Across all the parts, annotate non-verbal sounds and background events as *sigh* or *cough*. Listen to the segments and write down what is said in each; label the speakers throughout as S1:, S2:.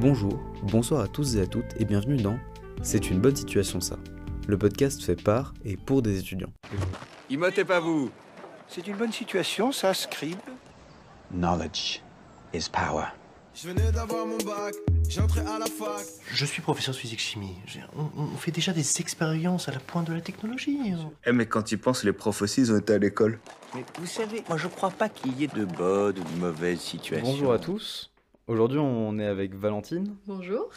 S1: Bonjour, bonsoir à tous et à toutes et bienvenue dans C'est une bonne situation ça. Le podcast fait par et pour des étudiants.
S2: Imotez pas vous
S3: C'est une bonne situation, ça, Scribe
S4: Knowledge is power.
S5: Je venais d'avoir mon bac, j'entrais à la fac.
S6: Je suis professeur de physique-chimie. J'ai- On, on fait déjà des expériences à la pointe de la technologie. hein.
S2: Eh mais quand ils pensent, les profs aussi, ils ont été à l'école.
S3: Mais vous savez, moi je crois pas qu'il y ait de bonnes ou de mauvaises situations.
S1: Bonjour à tous. Aujourd'hui on est avec Valentine.
S7: Bonjour.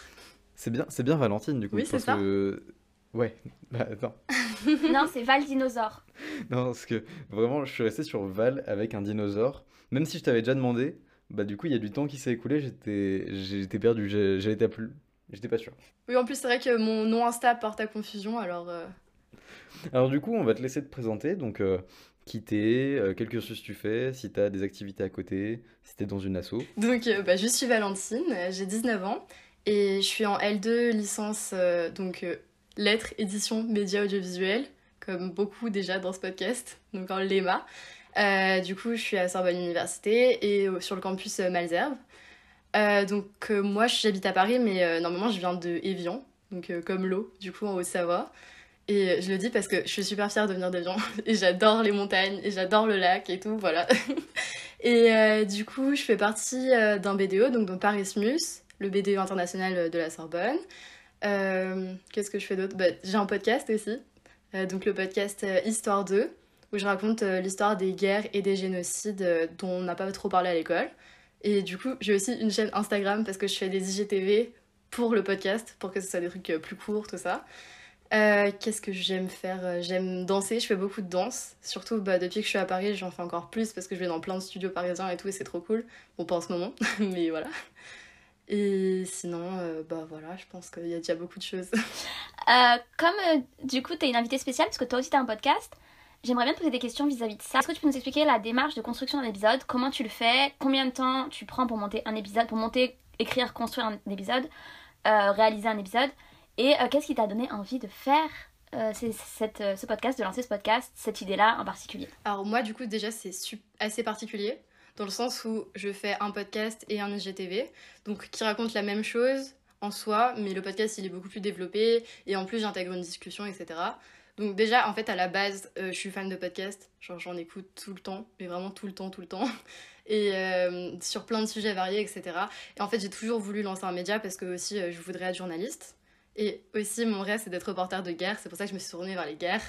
S1: C'est bien, c'est bien Valentine du coup.
S7: Oui, c'est ça.
S1: que... Ouais, *laughs* bah attends. *laughs*
S8: non, c'est Val Dinosaure.
S1: Non, parce que vraiment je suis resté sur Val avec un dinosaure. Même si je t'avais déjà demandé, bah du coup il y a du temps qui s'est écoulé, j'étais j'étais perdu, j'ai- j'étais plus... J'étais pas sûr.
S7: Oui, en plus, c'est vrai que mon nom Insta porte à confusion, alors. euh,
S1: Alors du coup, on va te laisser te présenter, donc euh, qui t'es, euh, cursus tu fais, si t'as des activités à côté, si t'es dans une asso.
S7: Donc, euh, bah, je suis Valentine, euh, j'ai 19 ans et je suis en L2 licence, euh, donc lettres, édition, médias audiovisuels, comme beaucoup déjà dans ce podcast, donc en LEMA. Du coup, je suis à Sorbonne Université et sur le campus Malzerbe. Euh, donc, moi, j'habite à Paris, mais normalement, je viens de Évian, donc comme l'eau, du coup, en Haute-Savoie. Et euh, je le dis parce que je suis super fière de venir d'Évian *laughs* et j'adore les montagnes et j'adore le lac et tout, voilà. *laughs* et euh, du coup, je fais partie euh, d'un BDO, donc de Parismus, le BDO international de la Sorbonne. Qu'est-ce que je fais d'autre? Bah, J'ai un podcast aussi, donc le podcast Histoire 2, où je raconte l'histoire des guerres et des génocides dont on n'a pas trop parlé à l'école. Et du coup, j'ai aussi une chaîne Instagram parce que je fais des IGTV pour le podcast, pour que ce soit des trucs plus courts, tout ça. Euh, Qu'est-ce que j'aime faire Euh, J'aime danser, je fais beaucoup de danse. Surtout bah, depuis que je suis à Paris, j'en fais encore plus parce que je vais dans plein de studios parisiens et tout, et c'est trop cool. Bon, pas en ce moment, *laughs* mais voilà. Et sinon, euh, bah voilà, je pense qu'il y a déjà beaucoup de choses. *laughs*
S8: Comme du coup, tu es une invitée spéciale, parce que toi aussi tu as un podcast, j'aimerais bien te poser des questions vis-à-vis de ça. Est-ce que tu peux nous expliquer la démarche de construction d'un épisode? Comment tu le fais? Combien de temps tu prends pour monter un épisode Pour monter, écrire, construire un épisode Réaliser un épisode? Et euh, qu'est-ce qui t'a donné envie de faire euh, euh, ce podcast, de lancer ce podcast, cette idée-là en particulier?
S7: Alors moi, du coup, déjà, c'est assez particulier, dans le sens où je fais un podcast et un IGTV, donc qui racontent la même chose en soi, mais le podcast, il est beaucoup plus développé, et en plus, j'intègre une discussion, etc. Donc déjà, en fait, à la base, je suis fan de podcast, genre j'en écoute tout le temps, mais vraiment tout le temps, tout le temps, *laughs* et sur plein de sujets variés, etc. Et en fait, j'ai toujours voulu lancer un média parce que aussi, je voudrais être journaliste. Et aussi, mon rêve, c'est d'être reporter de guerre, c'est pour ça que je me suis tournée vers les guerres.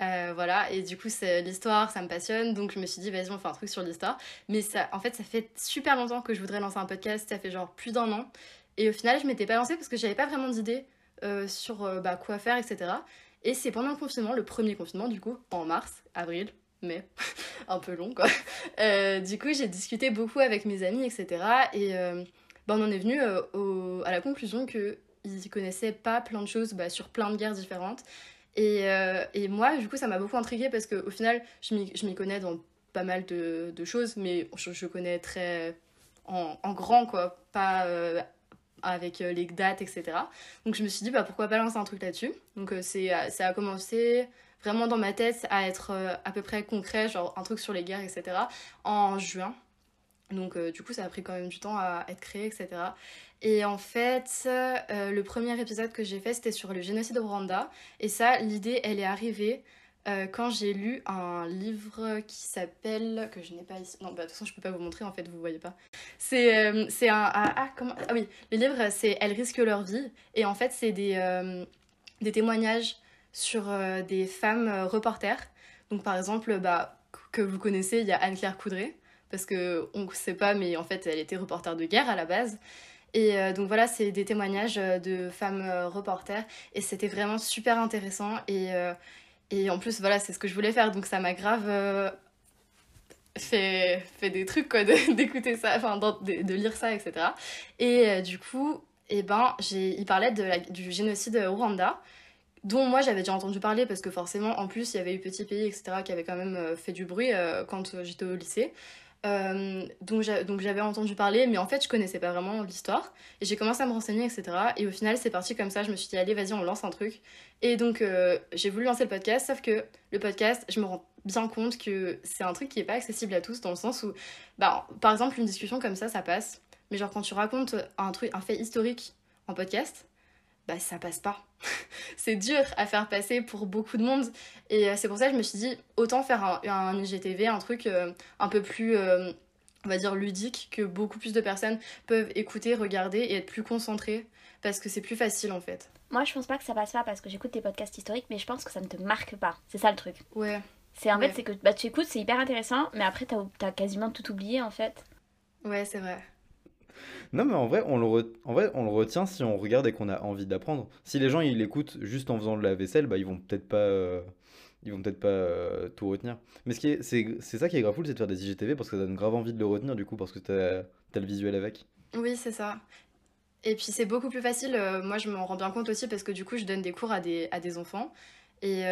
S7: Euh, voilà, et du coup, c'est l'histoire, ça me passionne, donc je me suis dit, vas-y, on fait un truc sur l'histoire. Mais ça, en fait, ça fait super longtemps que je voudrais lancer un podcast, ça fait genre plus d'un an. Et au final, je m'étais pas lancée parce que j'avais pas vraiment d'idée euh, sur euh, bah, quoi faire, etc. Et c'est pendant le confinement, le premier confinement, du coup, en mars, avril, mai, *laughs* un peu long, quoi. Du coup, j'ai discuté beaucoup avec mes amis, etc. Et bah, on en est venu au- à la conclusion qu'ils connaissaient pas plein de choses bah, sur plein de guerres différentes. Et, euh, et moi, du coup, ça m'a beaucoup intriguée parce qu'au final, je m'y connais dans pas mal de, choses, mais je, connais très en, grand, quoi, pas euh, avec euh, les dates, etc. Donc je me suis dit, bah, pourquoi pas lancer un truc là-dessus Donc c'est, ça a commencé vraiment dans ma tête à être à peu près concret, genre un truc sur les guerres, etc. en juin. Donc euh, du coup, ça a pris quand même du temps à être créé, etc. Et en fait, euh, le premier épisode que j'ai fait, c'était sur le génocide au Rwanda. Et ça, l'idée, elle est arrivée euh, quand j'ai lu un livre qui s'appelle que je n'ai pas ici. Non, bah, de toute façon, je peux pas vous montrer en fait, vous voyez pas. C'est un ah, ah, comment ah oui, le livre c'est Elles risquent leur vie et en fait c'est des des témoignages sur des femmes reporters. Donc par exemple, bah que vous connaissez, il y a Anne-Claire Coudray parce que on sait pas, mais en fait elle était reporter de guerre à la base. Et euh, donc voilà, c'est des témoignages euh, de femmes euh, reporters et c'était vraiment super intéressant et et en plus, voilà, c'est ce que je voulais faire, donc ça m'a grave fait, fait des trucs, quoi, *laughs* d'écouter ça, enfin, de, de lire ça, etc. Et du coup, eh ben, il parlait de du génocide au Rwanda, dont moi j'avais déjà entendu parler, parce que forcément, en plus, il y avait eu Petit Pays, etc., qui avait quand même fait du bruit quand j'étais au lycée. Euh, donc j'avais entendu parler, mais en fait je connaissais pas vraiment l'histoire. Et j'ai commencé à me renseigner, etc. Et au final c'est parti comme ça, je me suis dit allez vas-y on lance un truc. Et donc euh, j'ai voulu lancer le podcast, sauf que le podcast, je me rends bien compte que c'est un truc qui est pas accessible à tous, dans le sens où, bah, par exemple une discussion comme ça, ça passe. Mais genre, quand tu racontes un truc, un fait historique en podcast, bah ça passe pas. *laughs* c'est dur à faire passer pour beaucoup de monde. Et euh, c'est pour ça que je me suis dit, autant faire un, un IGTV, un truc euh, un peu plus, euh, on va dire, ludique, que beaucoup plus de personnes peuvent écouter, regarder et être plus concentrées. Parce que c'est plus facile en fait.
S8: Moi, je pense pas que ça passe pas parce que j'écoute tes podcasts historiques, mais je pense que ça ne te marque pas. C'est ça le truc.
S7: Ouais,
S8: C'est en
S7: Ouais.
S8: fait, c'est que bah, tu écoutes, c'est hyper intéressant, mais après, t'as as quasiment tout oublié en fait.
S7: ouais, c'est vrai.
S1: Non, mais en vrai, on le en vrai, on le retient si on regarde et qu'on a envie d'apprendre. Si les gens ils l'écoutent juste en faisant de la vaisselle, bah ils vont peut-être pas, euh, ils vont peut-être pas euh, tout retenir. Mais ce qui est, c'est, c'est ça qui est grave cool, c'est de faire des IGTV parce que ça donne grave envie de le retenir du coup parce que t'as, t'as le visuel avec.
S7: Oui, c'est ça. Et puis c'est beaucoup plus facile, euh, moi je m'en rends bien compte aussi parce que du coup je donne des cours à des, à des enfants et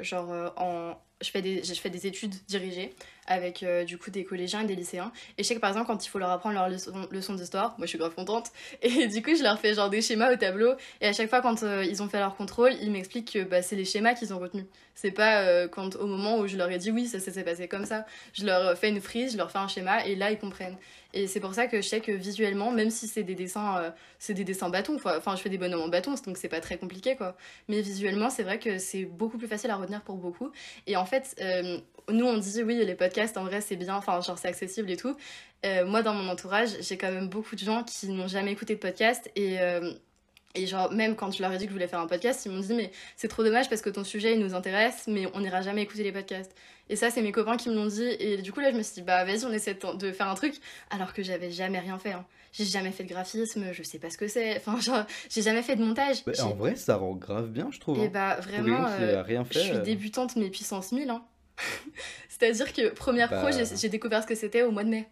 S7: genre en, je, fais des, je fais des études dirigées avec euh, du coup des collégiens et des lycéens et je sais que par exemple quand il faut leur apprendre leur leçon, leçon d'histoire, moi je suis grave contente *laughs* et du coup je leur fais genre des schémas au tableau et à chaque fois quand euh, ils ont fait leur contrôle ils m'expliquent que bah, c'est les schémas qu'ils ont retenus. C'est pas euh, quand au moment où je leur ai dit oui ça, ça s'est passé comme ça, je leur fais une frise, je leur fais un schéma et là ils comprennent. Et c'est pour ça que je sais que visuellement, même si c'est des dessins, c'est des dessins bâtons, enfin je fais des bonhommes en bâton, donc c'est pas très compliqué quoi. Mais visuellement, c'est vrai que c'est beaucoup plus facile à retenir pour beaucoup. Et fait, euh, nous on dit oui, les podcasts en vrai c'est bien, enfin genre c'est accessible et tout. Euh, moi dans mon entourage, j'ai quand même beaucoup de gens qui n'ont jamais écouté de podcast et. Et genre, même quand je leur ai dit que je voulais faire un podcast, ils m'ont dit, mais c'est trop dommage parce que ton sujet, il nous intéresse, mais on n'ira jamais écouter les podcasts. Et ça, c'est mes copains qui me l'ont dit. Et du coup, là, je me suis dit, bah vas-y, on essaie de faire un truc, alors que j'avais jamais rien fait. hein. J'ai jamais fait de graphisme, je sais pas ce que c'est. *laughs* Enfin, genre, j'ai jamais fait de montage.
S1: Bah, en vrai, ça rend grave bien, je trouve.
S7: Et
S1: hein.
S7: bah vraiment, euh,
S1: a rien
S7: je suis
S1: euh,
S7: débutante, mais puissance 1000. Hein. *laughs* C'est-à-dire que première pro,
S1: Bah.
S7: j'ai j'ai découvert ce que c'était au mois de mai.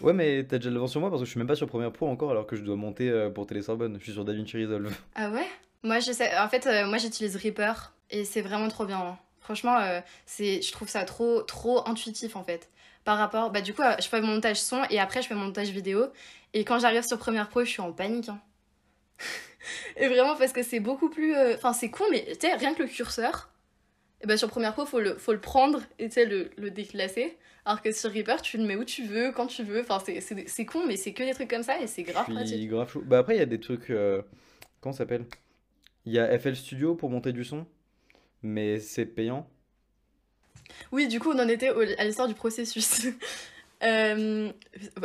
S1: Ouais, mais t'as déjà l'avance sur moi parce que je suis même pas sur Premiere Pro encore alors que je dois monter euh, pour Télé Sorbonne. Je suis sur DaVinci Resolve.
S7: Ah ouais? Moi, je sais. En fait, euh, moi, j'utilise Reaper et c'est vraiment trop bien. hein. Franchement, euh, je trouve ça trop, trop intuitif en fait. Par rapport, bah du coup, je fais mon montage son et après je fais mon montage vidéo. Et quand j'arrive sur Premiere Pro, je suis en panique. hein. *laughs* et vraiment parce que c'est beaucoup plus, enfin c'est con, mais tu sais rien que le curseur. Et bah sur Premiere Pro, faut le, faut le prendre et tu sais le, le déplacer. Alors que sur Reaper, tu le mets où tu veux, quand tu veux. Enfin c'est, c'est, c'est con, mais c'est que des trucs comme ça et c'est grave pratique.
S1: grave. Bah après, il y a des trucs. euh, Comment ça s'appelle? Il y a FL Studio pour monter du son, mais c'est payant.
S7: Oui, du coup, on en était au- à l'histoire du processus. *laughs* Euh,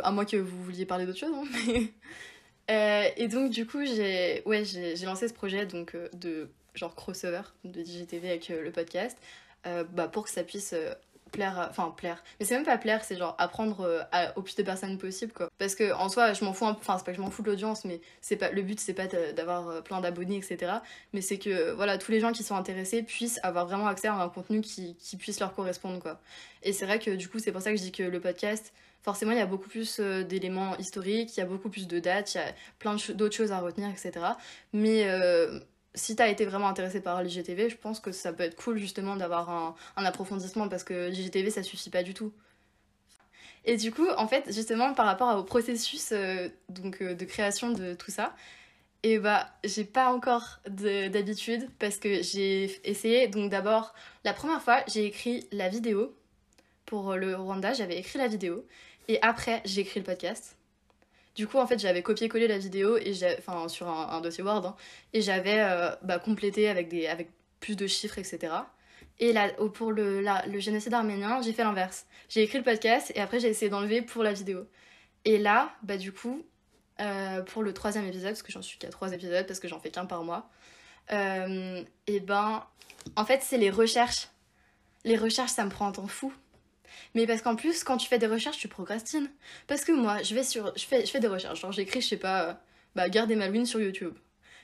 S7: à moins que vous vouliez parler d'autre chose. hein, mais- *laughs* Euh, et donc, du coup, j'ai ouais, j'ai j'ai lancé ce projet donc, euh, de genre crossover de DGTV avec euh, le podcast bah, pour que ça puisse plaire, enfin plaire. Mais c'est même pas plaire, c'est genre apprendre euh, au plus de personnes possible quoi. Parce que en soi, je m'en fous, enfin c'est pas que je m'en fous de l'audience, mais c'est pas le but, c'est pas d'avoir euh, plein d'abonnés, etc. Mais c'est que euh, voilà, tous les gens qui sont intéressés puissent avoir vraiment accès à un contenu qui, qui puisse leur correspondre quoi. Et c'est vrai que du coup, c'est pour ça que je dis que le podcast, forcément, il y a beaucoup plus d'éléments historiques, il y a beaucoup plus de dates, il y a plein d'autres choses à retenir, etc. Mais si t'as été vraiment intéressé par l'IGTV, je pense que ça peut être cool justement d'avoir un, approfondissement parce que l'IGTV, ça suffit pas du tout. Et du coup, en fait, justement, par rapport au processus euh, donc, euh, de création de tout ça, et bah, j'ai pas encore de- d'habitude parce que j'ai essayé. Donc, d'abord, la première fois, j'ai écrit la vidéo pour le Rwanda, j'avais écrit la vidéo et après, j'ai écrit le podcast. Du coup, en fait, j'avais copié-collé la vidéo et enfin, sur un, dossier Word hein, et j'avais euh, bah, complété avec, des, avec plus de chiffres, etc. Et là, pour le, le génocide arménien, j'ai fait l'inverse. J'ai écrit le podcast et après, j'ai essayé d'enlever pour la vidéo. Et là, bah, du coup, euh, pour le troisième épisode, parce que j'en suis qu'à trois épisodes, parce que j'en fais qu'un par mois, euh, et ben, en fait, c'est les recherches. Les recherches, ça me prend un temps fou. Mais parce qu'en plus, quand tu fais des recherches, tu procrastines. Parce que moi, je vais sur, je fais, je fais des recherches. Genre, j'écris, je sais pas, euh, bah, garder Malouine sur YouTube.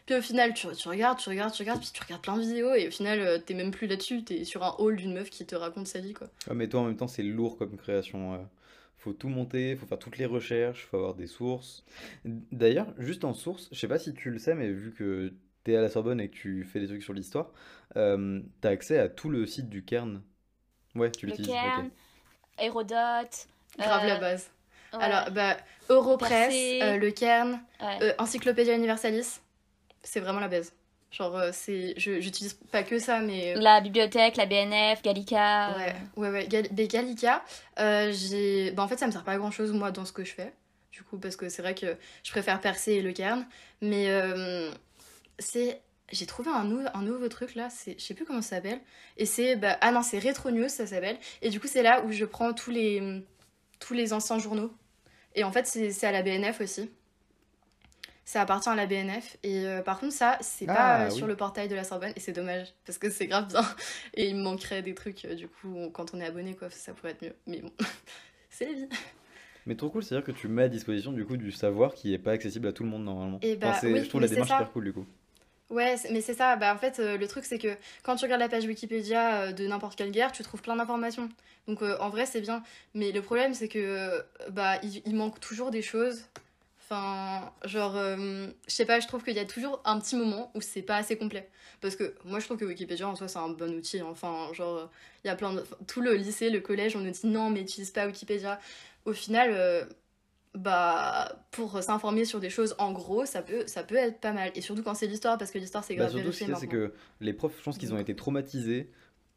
S7: Puis au final, tu, tu regardes, tu regardes, tu regardes, puis tu regardes plein de vidéos, et au final, euh, t'es même plus là-dessus, t'es sur un haul d'une meuf qui te raconte sa vie, quoi.
S1: Ouais, mais toi, en même temps, c'est lourd comme création. euh. Faut tout monter, faut faire toutes les recherches, faut avoir des sources. D'ailleurs, juste en source, je sais pas si tu le sais, mais vu que t'es à la Sorbonne et que tu fais des trucs sur l'histoire, euh, t'as accès à tout le site du Cairn. Ouais, tu
S8: Le
S1: l'utilises.
S8: Cairn,
S1: ok.
S8: Hérodote.
S7: Grave
S8: euh,
S7: la base.
S8: ouais,
S7: Alors, bah, Europress, euh, le Cairn,
S8: ouais.
S7: Euh, Encyclopédia Universalis, c'est vraiment la base. Genre, euh, c'est, je, j'utilise pas que ça, mais.
S8: La bibliothèque, la BNF, Gallica. euh,
S7: Ouais, ouais, ouais. Gal- des Gallica, euh, j'ai. Bah, en fait, ça me sert pas à grand chose, moi, dans ce que je fais. Du coup, parce que c'est vrai que je préfère Percé et Le Cairn. Mais euh, c'est. J'ai trouvé un, nou- un nouveau truc là, je sais plus comment ça s'appelle. Et c'est. bah, ah non, c'est Retro News, ça s'appelle. Et du coup, c'est là où je prends tous les, tous les anciens journaux. Et en fait, c'est, à la BNF aussi. Ça appartient à la BNF. Et euh, par contre, ça, c'est
S1: Ah,
S7: pas euh,
S1: oui.
S7: sur le portail de la Sorbonne. Et c'est dommage, parce que c'est grave bien. *laughs* Et il me manquerait des trucs, euh, du coup, on- quand on est abonné, quoi, ça pourrait être mieux. Mais bon, *laughs* c'est la vie.
S1: Mais trop cool, c'est-à-dire que tu mets à disposition du coup du savoir qui est pas accessible à tout le monde normalement.
S7: Et bah,
S1: c'est-
S7: oui,
S1: je trouve la démarche hyper cool du coup.
S7: Ouais, mais c'est ça. Bah, en fait, euh, le truc, c'est que quand tu regardes la page Wikipédia euh, de n'importe quelle guerre, tu trouves plein d'informations. Donc, euh, en vrai, c'est bien. Mais le problème, c'est que bah, il, il manque toujours des choses. Enfin, genre, je sais pas, je trouve qu'il y a toujours un petit moment où c'est pas assez complet. Parce que moi, je trouve que Wikipédia, en soi, c'est un bon outil. hein. Enfin, genre, il y a plein de. Tout le lycée, le collège, on nous dit non, mais utilise pas Wikipédia. Au final. Bah pour s'informer sur des choses en gros ça peut ça peut être pas mal. Et surtout quand c'est l'histoire parce que l'histoire c'est
S1: Bah,
S7: grave
S1: surtout ce c'est que les profs, je pense qu'ils ont été traumatisés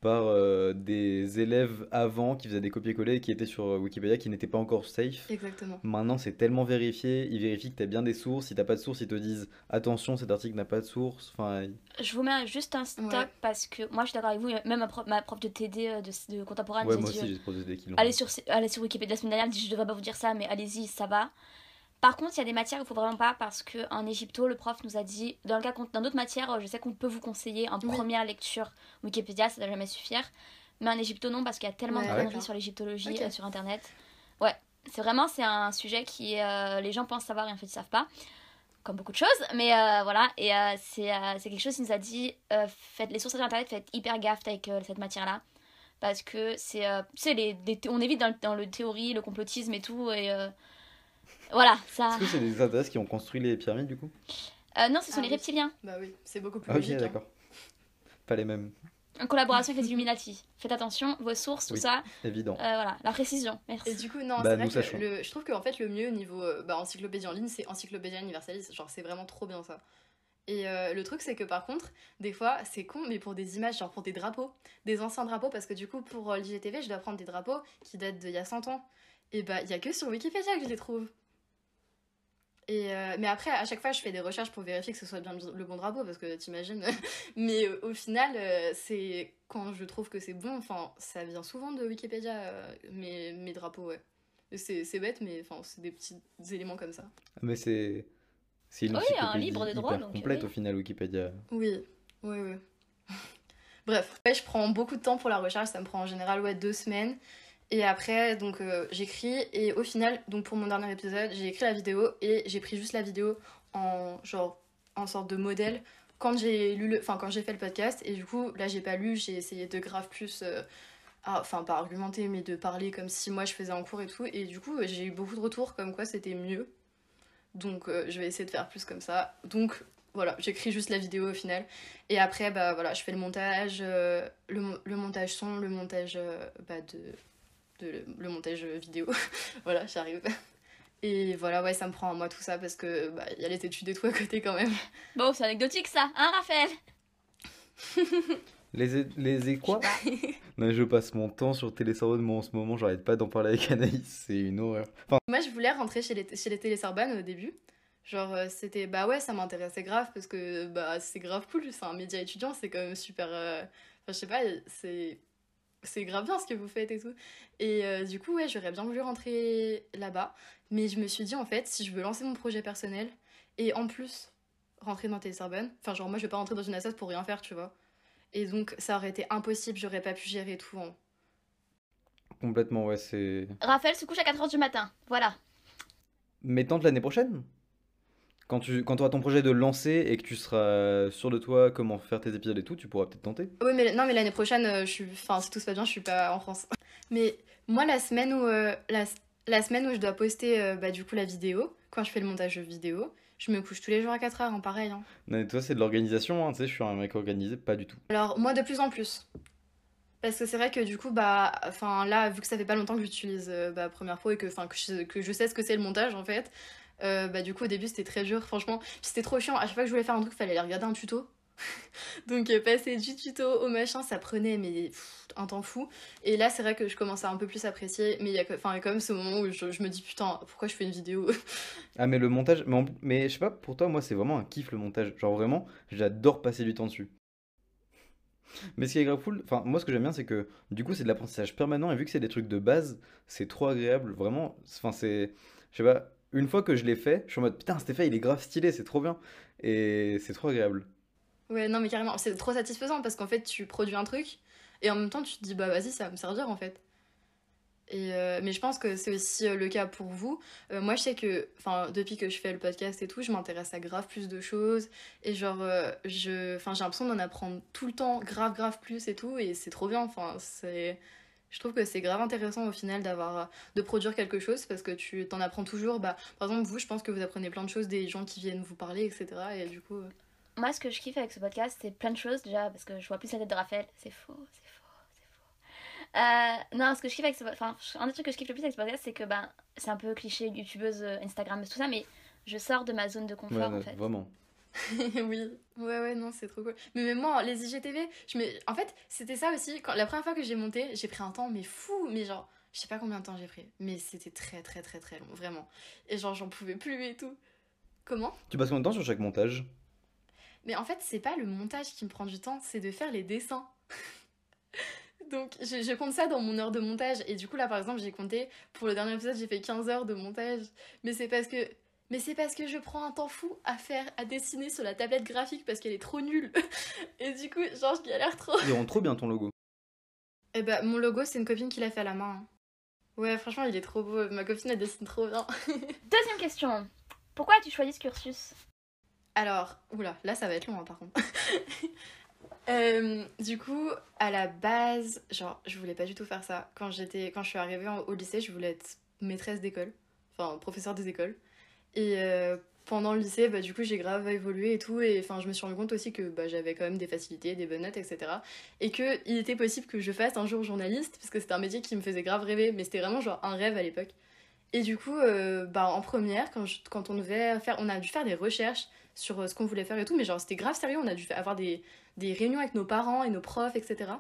S1: par euh, des élèves avant qui faisaient des copier-coller et qui étaient sur euh, Wikipédia qui n'étaient pas encore safe.
S7: exactement
S1: Maintenant, c'est tellement vérifié, ils vérifient que tu as bien des sources. Si t'as pas de source, ils te disent attention, cet article n'a pas de source. Enfin,
S8: Je vous mets juste un stop
S7: Ouais.
S8: parce que moi je suis d'accord avec vous, même ma prof, ma prof de TD euh, de, de contemporain
S1: ouais, moi
S8: dit,
S1: aussi,
S8: euh,
S1: j'ai kills.
S8: allez, sur, allez sur Wikipédia la semaine dernière, elle dit je devrais pas vous dire ça, mais allez-y, ça va. Par contre, il y a des matières il faut vraiment pas parce que en Égypto, le prof nous a dit, dans le cas dans d'autres matières, je sais qu'on peut vous conseiller en
S7: Oui.
S8: première lecture Wikipédia, ça ne doit jamais suffire. Mais en Égypto, non, parce qu'il y a tellement
S7: Ouais,
S8: de
S1: ouais
S8: conneries sur l'égyptologie
S7: Ok.
S8: euh, sur internet. Ouais, c'est vraiment c'est un sujet qui euh, les gens pensent savoir et en fait ils savent pas comme beaucoup de choses mais euh, voilà et c'est quelque chose qui nous a dit faites les sources sur internet faites hyper gaffe avec cette matière là parce que c'est euh, tu sais les, on évite dans le, dans le théorie le complotisme et tout et euh, voilà ça
S1: Est-ce que c'est des extraterrestres qui ont construit les pyramides du coup
S8: Euh, non ce sont
S7: Ah
S8: les
S7: oui.
S8: reptiliens
S7: bah oui c'est beaucoup plus
S1: Ah, Ok,
S7: logique hein.
S1: d'accord. Pas les mêmes,
S8: en collaboration avec les Illuminati faites attention vos sources tout
S1: Oui.
S8: ça
S1: évident.
S8: Euh, voilà la précision merci
S7: et du coup non
S1: Bah,
S7: c'est vrai que le, je trouve qu'en fait le mieux au niveau euh, bah, encyclopédie en ligne c'est encyclopédia universalis genre c'est vraiment trop bien ça et euh, le truc c'est que par contre des fois c'est con mais pour des images genre pour des drapeaux des anciens drapeaux parce que du coup pour l'IGTV je dois prendre des drapeaux qui datent d'il y a 100 ans et bah il y a que sur Wikipédia que je les trouve Et euh, mais après, à chaque fois, je fais des recherches pour vérifier que ce soit bien le bon drapeau, parce que t'imagines. *laughs* mais euh, au final, euh, c'est quand je trouve que c'est bon, enfin, ça vient souvent de Wikipédia, mes, mes drapeaux, ouais. C'est c'est bête, mais enfin, c'est des petits éléments comme ça.
S1: Mais c'est. C'est une
S8: Oui, un
S1: encyclopédie
S8: livre de droit,
S1: hyper
S8: donc,
S1: complète
S8: oui.
S1: au final, Wikipédia.
S7: Oui, oui, oui. *laughs* Bref, ouais, je prends beaucoup de temps pour la recherche, ça me prend en général ouais, deux semaines. Et après, donc euh, j'écris, et au final, donc pour mon dernier épisode, j'ai écrit la vidéo et j'ai pris juste la vidéo en genre en sorte de modèle quand j'ai lu le, enfin quand j'ai fait le podcast. Et du coup, là j'ai pas lu, j'ai essayé de grave plus, euh, enfin pas argumenter, mais de parler comme si moi je faisais en cours et tout. Et du coup, j'ai eu beaucoup de retours comme quoi c'était mieux. Donc euh, je vais essayer de faire plus comme ça. Donc voilà, j'écris juste la vidéo au final. Et après, bah voilà, je fais le montage, le, le montage son, le montage bah, de, de le, montage vidéo. *laughs* voilà, j'arrive. Et voilà, ouais, ça me prend à moi tout ça parce que bah, il y a les études et tout à côté quand même.
S8: Bon, c'est anecdotique ça, hein Raphaël?
S1: Les, les quoi? *laughs* Non, je passe mon temps sur Télésorbonne, moi en ce moment, j'arrête pas d'en parler avec Anaïs, c'est une horreur. Enfin,
S7: Moi, je voulais rentrer chez les, chez les Télésorbanes au début. Genre, euh, c'était, bah ouais, ça m'intéressait grave parce que bah, c'est grave cool, c'est un média étudiant, c'est quand même super. euh, Enfin, je sais pas, c'est. C'est grave bien ce que vous faites et tout. Et euh, du coup, ouais, j'aurais bien voulu rentrer là-bas. Mais je me suis dit, en fait, si je veux lancer mon projet personnel et en plus rentrer dans Télésorbonne, enfin, genre, moi, je vais pas rentrer dans une assas pour rien faire, tu vois. Et donc, ça aurait été impossible, j'aurais pas pu gérer tout. hein.
S1: complètement, ouais, c'est.
S8: Raphaël se couche à 4h du matin, voilà.
S1: Mais tente l'année prochaine quand tu quand auras ton projet de lancer et que tu seras sûr de toi, comment faire tes épisodes et tout, tu pourras peut-être tenter.
S7: Oui, mais non, mais l'année prochaine, euh, je suis. Enfin, si tout se passe bien, je suis pas en France. *laughs* Mais moi, la semaine où, euh, la, la semaine où je dois poster euh, bah, du coup la vidéo, quand je fais le montage vidéo, je me couche tous les jours à 4 heures, hein, pareil. hein.
S1: Non, mais toi, c'est de l'organisation, hein, tu sais, je suis un mec organisé, pas du tout.
S7: Alors, moi, de plus en plus. Parce que c'est vrai que du coup, bah, enfin là, vu que ça fait pas longtemps que j'utilise euh, bah, Premiere Pro et que, que, je, que je sais ce que c'est le montage en fait, euh, bah du coup au début c'était très dur, franchement. C'était trop chiant. À chaque fois que je voulais faire un truc, fallait aller regarder un tuto. *laughs* Donc euh, passer du tuto au machin, ça prenait mais un temps fou. Et là, c'est vrai que je commence à un peu plus apprécier, mais il y a enfin, quand même ce moment où je, me dis putain, pourquoi je fais une vidéo? *laughs*
S1: Ah, mais le montage, mais, mais je sais pas, pour toi, moi, c'est vraiment un kiff le montage. Genre vraiment, j'adore passer du temps dessus. *laughs* Mais ce qui est grave cool, enfin, moi, ce que j'aime bien, c'est que du coup, c'est de l'apprentissage permanent, et vu que c'est des trucs de base, c'est trop agréable, vraiment. Enfin, c'est, je sais pas, une fois que je l'ai fait, je suis en mode putain, cet effet, il est grave stylé, c'est trop bien. Et c'est trop agréable.
S7: Ouais, non, mais carrément, c'est trop satisfaisant parce qu'en fait, tu produis un truc et en même temps, tu te dis, bah vas-y, ça va me servir en fait. Et euh, mais je pense que c'est aussi euh, le cas pour vous. Euh, moi, je sais que, depuis que je fais le podcast et tout, je m'intéresse à grave plus de choses. Et genre, j'ai l'impression d'en apprendre tout le temps, grave, grave plus et tout. Et c'est trop bien. Enfin, c'est, je trouve que c'est grave intéressant au final d'avoir, euh, de produire quelque chose parce que tu t'en apprends toujours. Bah, par exemple, vous, je pense que vous apprenez plein de choses des gens qui viennent vous parler, etc. Et du coup, euh,
S8: Moi, ce que je kiffe avec ce podcast, c'est plein de choses déjà, parce que je vois plus la tête de Raphaël. C'est faux, c'est faux, c'est faux. Euh, non, ce que je kiffe avec ce enfin, un des trucs que je kiffe le plus avec ce podcast, c'est que ben, c'est un peu cliché, youtubeuse, Instagrammeuse, tout ça, mais je sors de ma zone de confort
S1: Ouais,
S8: en fait.
S1: vraiment. *laughs*
S7: oui, ouais, ouais, non, c'est trop cool. Mais même moi, les IGTV, je me... en fait, c'était ça aussi. Quand... La première fois que j'ai monté, j'ai pris un temps, mais fou, mais genre, je sais pas combien de temps j'ai pris, mais c'était très, très, très, très long, vraiment. Et genre, j'en pouvais plus et tout. Comment?
S1: Tu passes combien de temps sur chaque montage?
S7: Mais en fait, c'est pas le montage qui me prend du temps, c'est de faire les dessins. *laughs* Donc, je, je compte ça dans mon heure de montage. Et du coup, là, par exemple, j'ai compté, pour le dernier épisode, j'ai fait 15 heures de montage. Mais c'est parce que. Mais c'est parce que je prends un temps fou à faire, à dessiner sur la tablette graphique parce qu'elle est trop nulle. *laughs* Et du coup, genre, je galère trop.
S1: Il rend trop bien ton logo.
S7: Et bah, mon logo, c'est une copine qui l'a fait à la main. hein. Ouais, franchement, il est trop beau. Ma copine, elle dessine trop bien. *laughs*
S8: Deuxième question. Pourquoi as-tu choisi ce cursus?
S7: Alors, oula, là ça va être long hein, par contre. *laughs* Euh, du coup, à la base, genre, je voulais pas du tout faire ça. Quand j'étais, quand je suis arrivée au lycée, je voulais être maîtresse d'école, enfin professeur des écoles. Et euh, pendant le lycée, bah, du coup, j'ai grave évolué et tout. Et enfin, je me suis rendu compte aussi que bah, j'avais quand même des facilités, des bonnes notes, etc. Et que il était possible que je fasse un jour journaliste, parce que c'était un métier qui me faisait grave rêver, mais c'était vraiment genre un rêve à l'époque. Et du coup, euh, bah, en première, quand, quand on devait faire, on a dû faire des recherches sur euh, ce qu'on voulait faire et tout, mais genre c'était grave sérieux, on a dû avoir des, des réunions avec nos parents et nos profs, etc.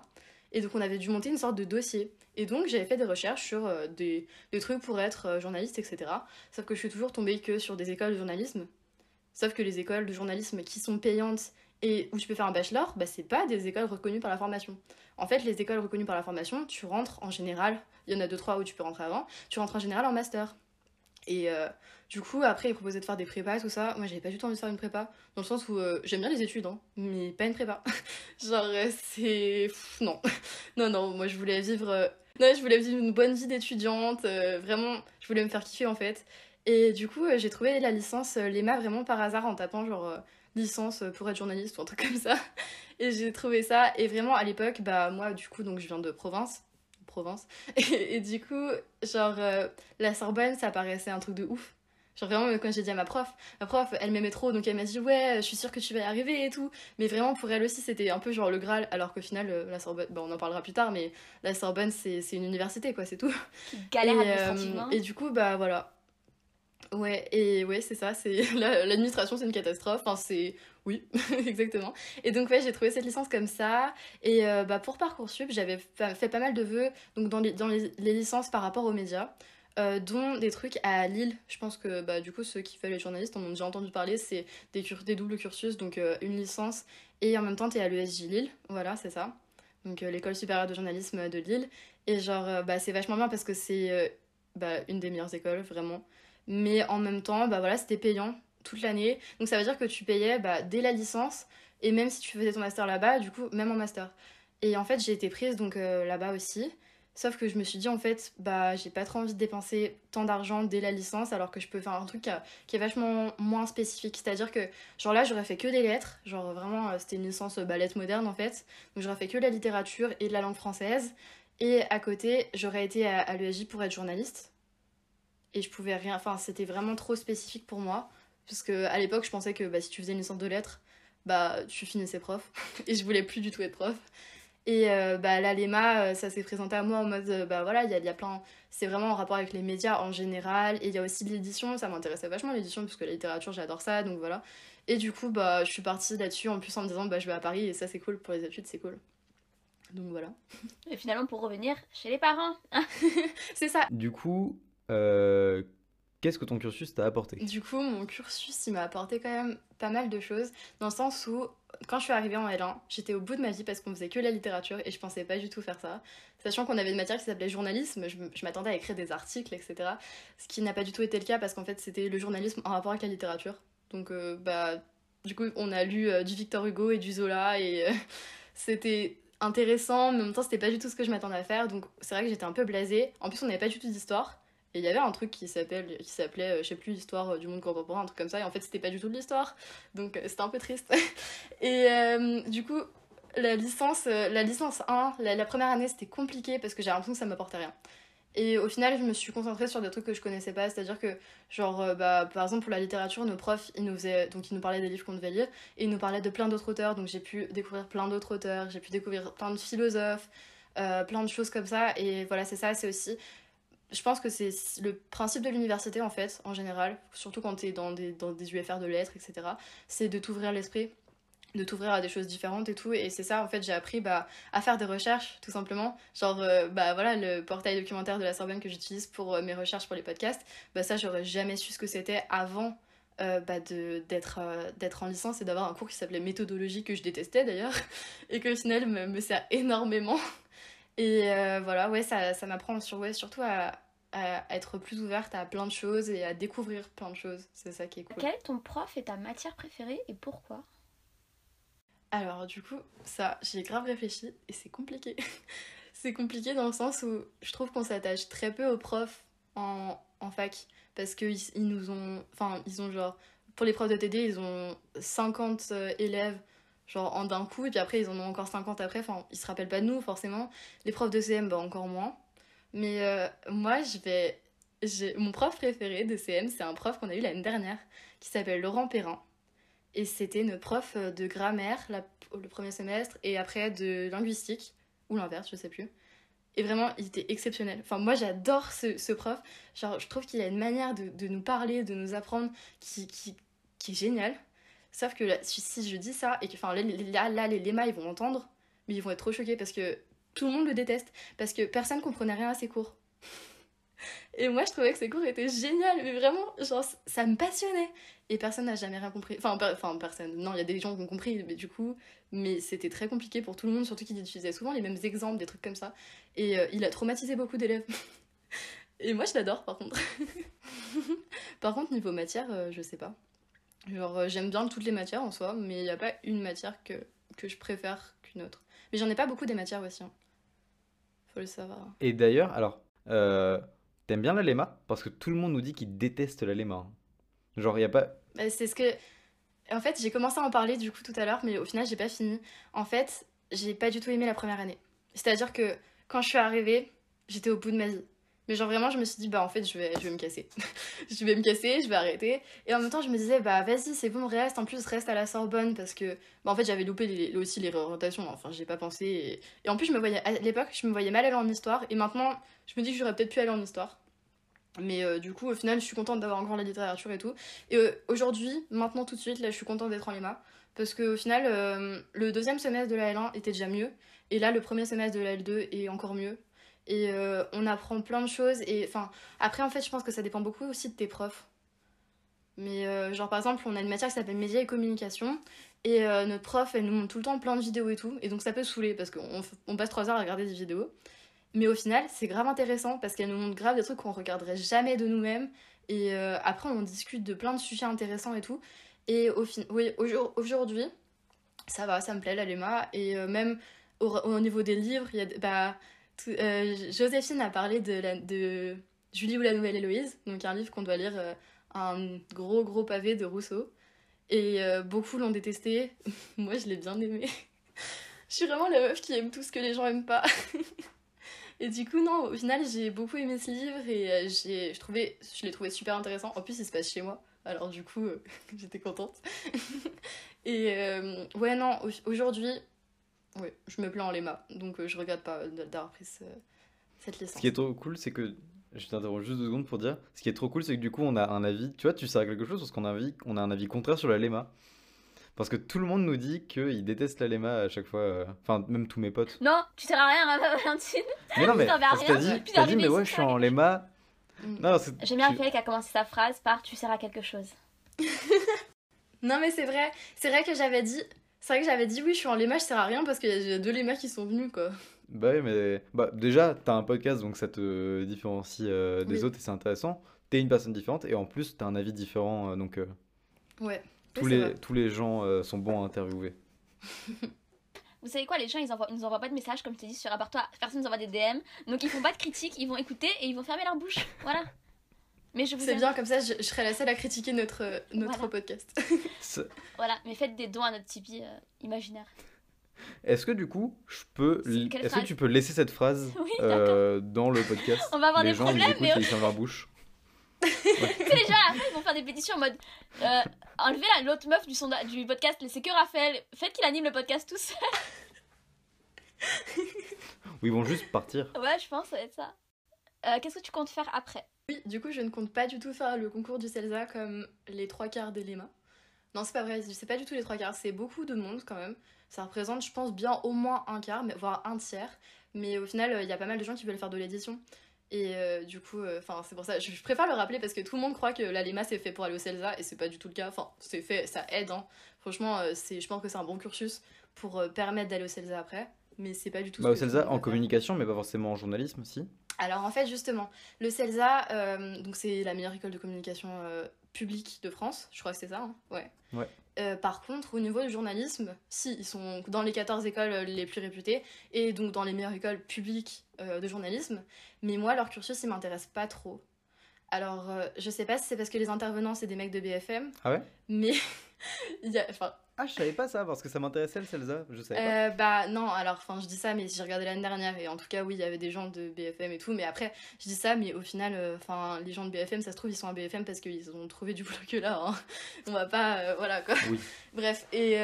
S7: Et donc on avait dû monter une sorte de dossier. Et donc j'avais fait des recherches sur euh, des, trucs pour être euh, journaliste, etc. Sauf que je suis toujours tombée que sur des écoles de journalisme. Sauf que les écoles de journalisme qui sont payantes et où tu peux faire un bachelor, bah c'est pas des écoles reconnues par la formation. En fait, les écoles reconnues par la formation, tu rentres en général, il y en a deux trois où tu peux rentrer avant, tu rentres en général en master. Et euh, du coup, après, ils proposaient de faire des prépas, tout ça. Moi, j'avais pas du tout envie de faire une prépa, dans le sens où j'aime bien les études, hein, mais pas une prépa. *laughs* Genre, c'est. Non. *laughs* non, non, moi, je voulais vivre. Non, je voulais vivre une bonne vie d'étudiante, euh, vraiment, je voulais me faire kiffer en fait. Et du coup, euh, j'ai trouvé la licence euh, l'EMA vraiment par hasard en tapant genre licence pour être journaliste ou un truc comme ça. *laughs* Et j'ai trouvé ça, et vraiment à l'époque, bah moi, du coup, donc je viens de province. Province. *laughs* Et, du coup, genre, la Sorbonne, ça paraissait un truc de ouf. Genre vraiment, quand j'ai dit à ma prof, ma prof, elle m'aimait trop, donc elle m'a dit ouais, je suis sûre que tu vas y arriver et tout. Mais vraiment, pour elle aussi, c'était un peu genre le Graal, alors qu'au final, euh, la Sorbonne, bon, on en parlera plus tard, mais la Sorbonne, c'est c'est une université, quoi, c'est tout.
S8: Qui galère
S7: et, euh,
S8: administrativement.
S7: et du coup, bah voilà. Ouais, et ouais, c'est ça, c'est *laughs* la- l'administration, c'est une catastrophe. Enfin, c'est. Oui, *laughs* exactement. Et donc, ouais, j'ai trouvé cette licence comme ça. Et euh, bah, pour Parcoursup, j'avais fa- fait pas mal de vœux donc dans les, dans les, les licences par rapport aux médias, euh, dont des trucs à Lille. Je pense que bah, du coup, ceux qui veulent être journalistes en ont déjà entendu parler. C'est des, doubles cursus, donc euh, une licence et en même temps, t'es à l'ESJ Lille. Voilà, c'est ça. Donc, euh, l'école supérieure de journalisme de Lille. Et genre, bah, c'est vachement bien parce que c'est bah, une des meilleures écoles, vraiment. Mais en même temps, bah voilà, c'était payant toute l'année. Donc ça veut dire que tu payais bah, dès la licence, et même si tu faisais ton master là-bas, du coup, même en master. Et en fait, j'ai été prise donc là-bas aussi. Sauf que je me suis dit, en fait, bah, j'ai pas trop envie de dépenser tant d'argent dès la licence, alors que je peux faire un truc qui, est vachement moins spécifique. C'est-à-dire que, genre là, j'aurais fait que des lettres. Genre vraiment, euh, c'était une licence euh, bah, lettres modernes en fait. Donc j'aurais fait que la littérature et de la langue française. Et à côté, j'aurais été à, à pour être journaliste et je pouvais rien enfin c'était vraiment trop spécifique pour moi parce que à l'époque je pensais que bah, si tu faisais une licence de lettres bah tu finissais prof *laughs* et je voulais plus du tout être prof et euh, bah là l'EMA euh, ça s'est présenté à moi en mode euh, bah voilà il y a, il y a plein c'est vraiment en rapport avec les médias en général et il y a aussi l'édition ça m'intéressait vachement l'édition parce que la littérature j'adore ça donc voilà Et du coup, bah, je suis partie là-dessus en plus en me disant, bah, je vais à Paris et ça, c'est cool. Pour les études, c'est cool. Donc voilà. *laughs*
S8: Et finalement, pour revenir chez les parents. *laughs*
S7: C'est ça.
S1: Du coup, euh, qu'est-ce que ton cursus t'a apporté?
S7: Du coup, mon cursus, il m'a apporté quand même pas mal de choses, dans le sens où, quand je suis arrivée en L1, j'étais au bout de ma vie parce qu'on faisait que la littérature et je pensais pas du tout faire ça. Sachant qu'on avait une matière qui s'appelait journalisme, je, m'attendais à écrire des articles, etc. Ce qui n'a pas du tout été le cas parce qu'en fait, c'était le journalisme en rapport avec la littérature. Donc, euh, bah, du coup, on a lu euh, du Victor Hugo et du Zola et euh, *laughs* c'était intéressant, mais en même temps, c'était pas du tout ce que je m'attendais à faire. Donc, c'est vrai que j'étais un peu blasée. En plus, on n'avait pas du tout d'histoire. Et il y avait un truc qui s'appelle qui s'appelait euh, je sais plus l'histoire euh, du monde contemporain un truc comme ça et en fait c'était pas du tout de l'histoire. Donc euh, c'était un peu triste. *laughs* Et du coup la licence la licence 1 la, première année c'était compliqué parce que j'ai l'impression que ça m'apportait rien. Et au final je me suis concentrée sur des trucs que je connaissais pas c'est à dire que genre bah par exemple pour la littérature nos profs ils nous faisaient donc ils nous parlaient des livres qu'on devait lire et ils nous parlaient de plein d'autres auteurs. Donc j'ai pu découvrir plein d'autres auteurs j'ai pu découvrir plein de philosophes plein de choses comme ça. Et voilà c'est ça c'est aussi je pense que c'est le principe de l'université en fait, en général, surtout quand tu es dans des, UFR de lettres, etc. C'est de t'ouvrir l'esprit, de t'ouvrir à des choses différentes et tout. Et c'est ça, en fait, j'ai appris bah, à faire des recherches, tout simplement. Genre, euh, bah voilà, le portail documentaire de la Sorbonne que j'utilise pour euh, mes recherches pour les podcasts, bah ça, j'aurais jamais su ce que c'était avant. euh, bah d'être en licence et d'avoir un cours qui s'appelait méthodologie que je détestais d'ailleurs *laughs* et que au final me, sert énormément et voilà, ouais, ça, m'apprend surtout à, à être plus ouverte à plein de choses et à découvrir plein de choses. C'est ça qui est cool.
S8: Quel est ton prof et ta matière préférée et pourquoi?
S7: Alors, du coup, ça, j'y ai grave réfléchi et c'est compliqué. *laughs* c'est compliqué dans le sens où je trouve qu'on s'attache très peu aux profs en, en fac parce qu'ils ils nous ont. Enfin, ils ont genre. Pour les profs de TD, ils ont 50 euh, élèves genre en d'un coup et puis après ils en ont encore 50 après enfin ils se rappellent pas de nous forcément les profs de CM bah encore moins mais euh, moi je vais mon prof préféré de CM c'est un prof qu'on a eu l'année dernière qui s'appelle Laurent Perrin. Et c'était notre prof de grammaire le premier semestre et après de linguistique ou l'inverse je sais plus. Et vraiment il était exceptionnel. Enfin moi j'adore ce, prof. Genre je trouve qu'il a une manière de, nous parler de nous apprendre qui, qui, qui est géniale. Sauf que si, je dis ça, et que enfin, là, là, les Léma, ils vont entendre, mais ils vont être trop choqués parce que tout le monde le déteste. Parce que personne comprenait rien à ses cours. Et moi, je trouvais que ses cours étaient géniaux, mais vraiment, genre, ça me passionnait. Et personne n'a jamais rien compris. Enfin, enfin personne. Non, il y a des gens qui ont compris, mais du coup, mais c'était très compliqué pour tout le monde, surtout qu'il utilisait souvent les mêmes exemples, des trucs comme ça. Et euh, il a traumatisé beaucoup d'élèves. *laughs* Et moi, je l'adore, par contre. *laughs* par contre, niveau matière, euh, je sais pas. Genre, euh, j'aime bien toutes les matières en soi, mais il n'y a pas une matière que, que je préfère qu'une autre. Mais j'en ai pas beaucoup des matières aussi. hein. Faut le savoir.
S1: Et d'ailleurs, alors, euh, t'aimes bien la Léma? Parce que tout le monde nous dit qu'il déteste la Léma. hein. Genre, il y a pas.
S7: Bah, c'est ce que. En fait, j'ai commencé à en parler du coup tout à l'heure, mais au final, j'ai pas fini. En fait, j'ai pas du tout aimé la première année. C'est-à-dire que quand je suis arrivée, j'étais au bout de ma vie. Mais genre vraiment, je me suis dit, bah en fait, je vais, je vais me casser. *laughs* je vais me casser, je vais arrêter. Et en même temps, je me disais, bah vas-y, c'est bon, reste. En plus, reste à la Sorbonne parce que, bah en fait, j'avais loupé les- aussi les réorientations. Enfin, j'ai pas pensé. Et... et en plus, je me voyais, à l'époque, je me voyais mal aller en histoire. Et maintenant, je me dis que j'aurais peut-être pu aller en histoire. Mais euh, du coup, au final, je suis contente d'avoir encore la littérature et tout. Et euh, aujourd'hui, maintenant tout de suite, là, je suis contente d'être en Lema. Parce qu'au final, euh, le deuxième semestre de la L1 était déjà mieux. Et là, le premier semestre de la L2 est encore mieux. Et euh, on apprend plein de choses. Et enfin, après, en fait, je pense que ça dépend beaucoup aussi de tes profs. Mais euh, genre, par exemple, on a une matière qui s'appelle médias et communication. Et euh, notre prof, elle nous montre tout le temps plein de vidéos et tout. Et donc, ça peut saouler parce qu'on on passe trois heures à regarder des vidéos. Mais au final, c'est grave intéressant parce qu'elle nous montre grave des trucs qu'on regarderait jamais de nous-mêmes. Et après, on discute de plein de sujets intéressants et tout. Et au fin... oui, aujourd- aujourd'hui, ça va, ça me plaît, la Léma. Et même au, au niveau des livres, il y a. Bah, euh, Joséphine a parlé de, Julie ou la Nouvelle Héloïse, donc un livre qu'on doit lire, euh, un gros gros pavé de Rousseau. Et euh, beaucoup l'ont détesté. *laughs* Moi, je l'ai bien aimé. *laughs* je suis vraiment la meuf qui aime tout ce que les gens aiment pas. *laughs* Et du coup, non, au final, j'ai beaucoup aimé ce livre et j'ai, je, trouvais, je l'ai trouvé super intéressant. En plus, il se passe chez moi, alors du coup, j'étais contente. et ouais, non, au- aujourd'hui, ouais, je me plains en Léma, donc euh, je regrette pas d'avoir pris ce- cette licence.
S1: Ce qui est trop cool, c'est que. Je t'interromps juste deux secondes pour dire. Ce qui est trop cool, c'est que du coup, on a un avis. Tu vois, tu sers à quelque chose parce qu'on a, un avis... on a un avis contraire sur la Léma. Parce que tout le monde nous dit qu'ils détestent la Lema à chaque fois. euh, Enfin, même tous mes potes.
S8: Non, tu sers à rien, hein, *laughs* Valentine.
S1: Mais non, mais parce que t'as
S8: rien,
S1: dit,
S8: puis
S1: t'as dit,
S8: d'arriver
S1: mais ouais,
S8: ici,
S1: je suis en Lema.
S7: Mm.
S1: Non, c'est-
S8: J'aime bien
S1: tu-
S8: Raphaël qui a commencé sa phrase par tu sers à quelque chose. *laughs*
S7: Non mais c'est vrai, c'est vrai que j'avais dit, c'est vrai que j'avais dit oui, je suis en léma, je sers à rien parce qu'il y a deux lémas qui sont venus quoi.
S1: Bah oui, mais bah, déjà, t'as un podcast, donc ça te différencie euh, des
S7: Oui.
S1: autres et c'est intéressant. T'es une personne différente et en plus, t'as un avis différent, euh, donc euh,
S7: Ouais.
S1: tous,
S7: Oui,
S1: les, tous les gens euh, sont bons à interviewer. *laughs*
S8: Vous savez quoi, les gens ils, envoient, ils nous envoient pas de messages comme je t'ai dit sur Abartois, personne nous envoie des DM, donc ils font pas de critiques, ils vont écouter et ils vont fermer leur bouche. Voilà. Mais je vous
S7: C'est bien comme ça, je, je serai la seule à critiquer notre notre
S8: Voilà.
S7: podcast. *laughs*
S1: C'est-
S8: Voilà, mais faites des dons à notre Tipeee euh, imaginaire.
S1: Est-ce que du coup, je peux,
S8: C'est
S1: est-ce que tu peux laisser cette phrase *laughs*
S8: Oui,
S1: euh, dans le podcast *laughs*
S8: On va avoir
S1: Les
S8: des
S1: gens, ils
S8: problèmes,
S1: écoutent
S8: mais
S1: et ils ferment leur bouche.
S8: tu sais, les gens à la fin ils vont faire des pétitions en mode euh, enlevez la- l'autre meuf du, sonda- du podcast, laissez que Raphaël, faites qu'il anime le podcast tout seul.
S1: Ou ils vont juste partir.
S8: Ouais, je pense, ça va être ça. Euh, Qu'est-ce que tu comptes faire après?
S7: Oui, du coup, je ne compte pas du tout faire le concours du CELSA comme les trois quarts des lémas. Non, c'est pas vrai, c'est pas du tout les trois quarts, c'est beaucoup de monde quand même. Ça représente, je pense, bien au moins un quart, mais, voire un tiers. Mais au final, il y a pas mal de gens qui veulent faire de l'édition. Et euh, du coup, enfin, c'est pour ça, je, je préfère le rappeler parce que tout le monde croit que la LEMA c'est fait pour aller au CELSA et c'est pas du tout le cas. Enfin, c'est fait, ça aide, hein. Franchement, euh, c'est, je pense que c'est un bon cursus pour euh, permettre d'aller au CELSA après. Mais c'est pas du tout
S1: Bah,
S7: ce
S1: au CELSA, en communication, mais pas forcément en journalisme, si.
S7: Alors en fait justement, le CELSA, euh, donc c'est la meilleure école de communication euh, publique de France, je crois que c'est ça, hein ouais.
S1: Ouais.
S7: Euh, par contre, au niveau du journalisme, si, ils sont dans les 14 écoles les plus réputées, et donc dans les meilleures écoles publiques de journalisme, mais moi, leur cursus, il m'intéresse pas trop. Alors, euh, je sais pas si c'est parce que les intervenants, c'est des mecs de BFM,
S1: Ah ouais?
S7: mais... *laughs* il y a,
S1: Ah, je savais pas ça, parce que ça m'intéressait le CELSA, je savais pas.
S7: euh, bah non, alors enfin je dis ça, mais j'ai regardé l'année dernière et en tout cas oui, il y avait des gens de BFM et tout, mais après je dis ça, mais au final, euh, enfin les gens de BFM, ça se trouve ils sont à BFM parce qu'ils ont trouvé du boulot que là, hein. *laughs* on va pas, voilà quoi.
S1: Oui. *laughs*
S7: Bref, et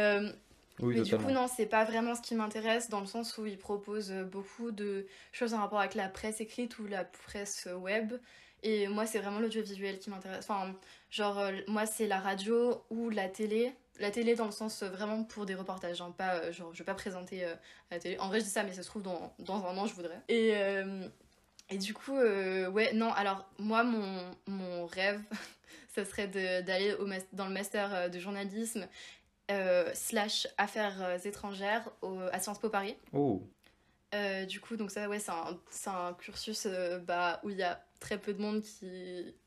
S1: Oui,
S7: mais du
S1: totalement.
S7: coup non, c'est pas vraiment ce qui m'intéresse dans le sens où ils proposent beaucoup de choses en rapport avec la presse écrite ou la presse web. Et moi, c'est vraiment l'audiovisuel qui m'intéresse. Enfin, genre, euh, moi, c'est la radio ou la télé. La télé dans le sens euh, vraiment pour des reportages, hein, pas, euh, genre, je vais pas présenter la télé. En vrai, je dis ça, mais ça se trouve, dans, dans un an, je voudrais. Et, et du coup, ouais, non, alors, moi, mon, mon rêve, *laughs* ça serait d'aller dans le master de journalisme slash affaires étrangères au- à Sciences Po Paris.
S1: Oh,
S7: du coup, donc ça, ouais, c'est un, un cursus bah, où il y a très peu de monde qui,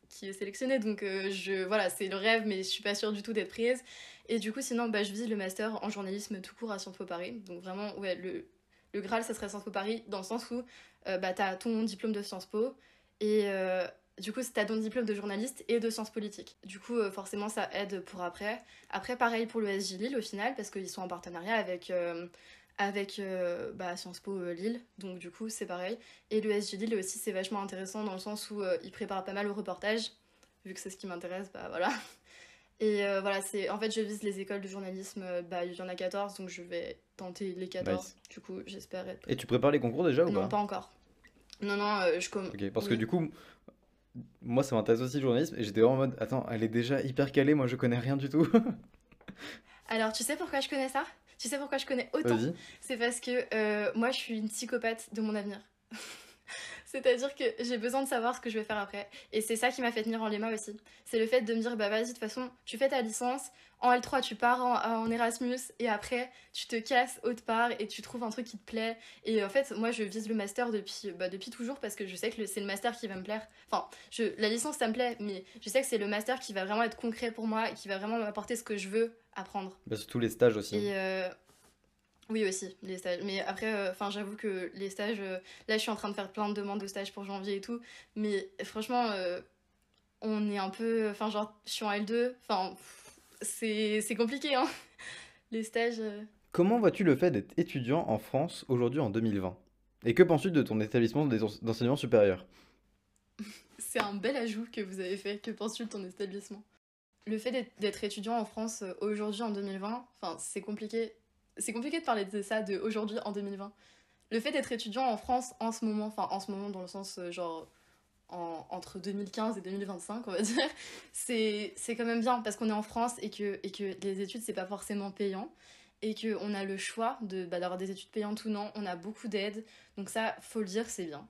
S7: qui est sélectionné. Donc, euh, je, voilà, c'est le rêve, mais je suis pas sûre du tout d'être prise. Et du coup, sinon, bah, je vise le master en journalisme tout court à Sciences Po Paris. Donc, vraiment, ouais, le, le Graal, ça serait Sciences Po Paris, dans le sens où euh, bah, t'as ton diplôme de Sciences Po et. euh, du coup, t'as ton diplôme de journaliste et de sciences politiques. Du coup, forcément, ça aide pour après. Après, pareil pour le SJ Lille, au final, parce qu'ils sont en partenariat avec, avec euh, bah, Sciences Po euh, Lille. Donc, du coup, c'est pareil. Et le SJ Lille aussi, c'est vachement intéressant dans le sens où euh, ils préparent pas mal au reportage. Vu que c'est ce qui m'intéresse, bah voilà. Et voilà, c'est en fait, je vise les écoles de journalisme. bah, il y en a 14, donc je vais tenter les 14.
S1: Nice.
S7: Du coup, j'espère être.
S1: Et tu prépares les concours déjà ou
S7: non,
S1: pas
S7: pas encore. Non, non, je commence.
S1: Ok, parce que du coup, moi ça m'intéresse aussi le journalisme et j'étais vraiment en mode, attends, elle est déjà hyper calée, moi je connais rien du tout. *laughs*
S7: Alors, tu sais pourquoi je connais ça? Tu sais pourquoi je connais autant? C'est parce que euh, moi, je suis une psychopathe de mon avenir. *laughs* C'est-à-dire que j'ai besoin de savoir ce que je vais faire après. Et c'est ça qui m'a fait tenir en Léma aussi. C'est le fait de me dire, bah vas-y, de toute façon, tu fais ta licence, en L3, tu pars en, en Erasmus, et après, tu te casses autre part et tu trouves un truc qui te plaît. Et en fait, moi, je vise le master depuis, bah, depuis toujours parce que je sais que c'est le master qui va me plaire. Enfin, je, la licence, ça me plaît, mais je sais que c'est le master qui va vraiment être concret pour moi et qui va vraiment m'apporter ce que je veux apprendre.
S1: Bah, surtout les stages aussi.
S7: Et euh, oui aussi, les stages. Mais après, enfin j'avoue que les stages, euh, là je suis en train de faire plein de demandes de stages pour janvier et tout. Mais franchement, euh, on est un peu, enfin genre, je suis en L2, enfin c'est c'est compliqué hein. *laughs* Les stages. euh.
S1: Comment vois-tu le fait d'être étudiant en France aujourd'hui en 2020 Et que penses-tu de ton établissement d'enseignement supérieur? *laughs*
S7: C'est un bel ajout que vous avez fait. Que penses-tu de ton établissement? Le fait d'être- étudiant en France euh, aujourd'hui en 2020, enfin c'est compliqué. C'est compliqué de parler de ça de aujourd'hui en 2020. Le fait d'être étudiant en France en ce moment, enfin en ce moment dans le sens euh, genre en- entre 2015 et 2025, on va *laughs* dire, c'est quand même bien parce qu'on est en France et que, et que les études, c'est pas forcément payant et qu'on a le choix de bah, d'avoir des études payantes ou non. On a beaucoup d'aides, donc ça, faut le dire, c'est bien.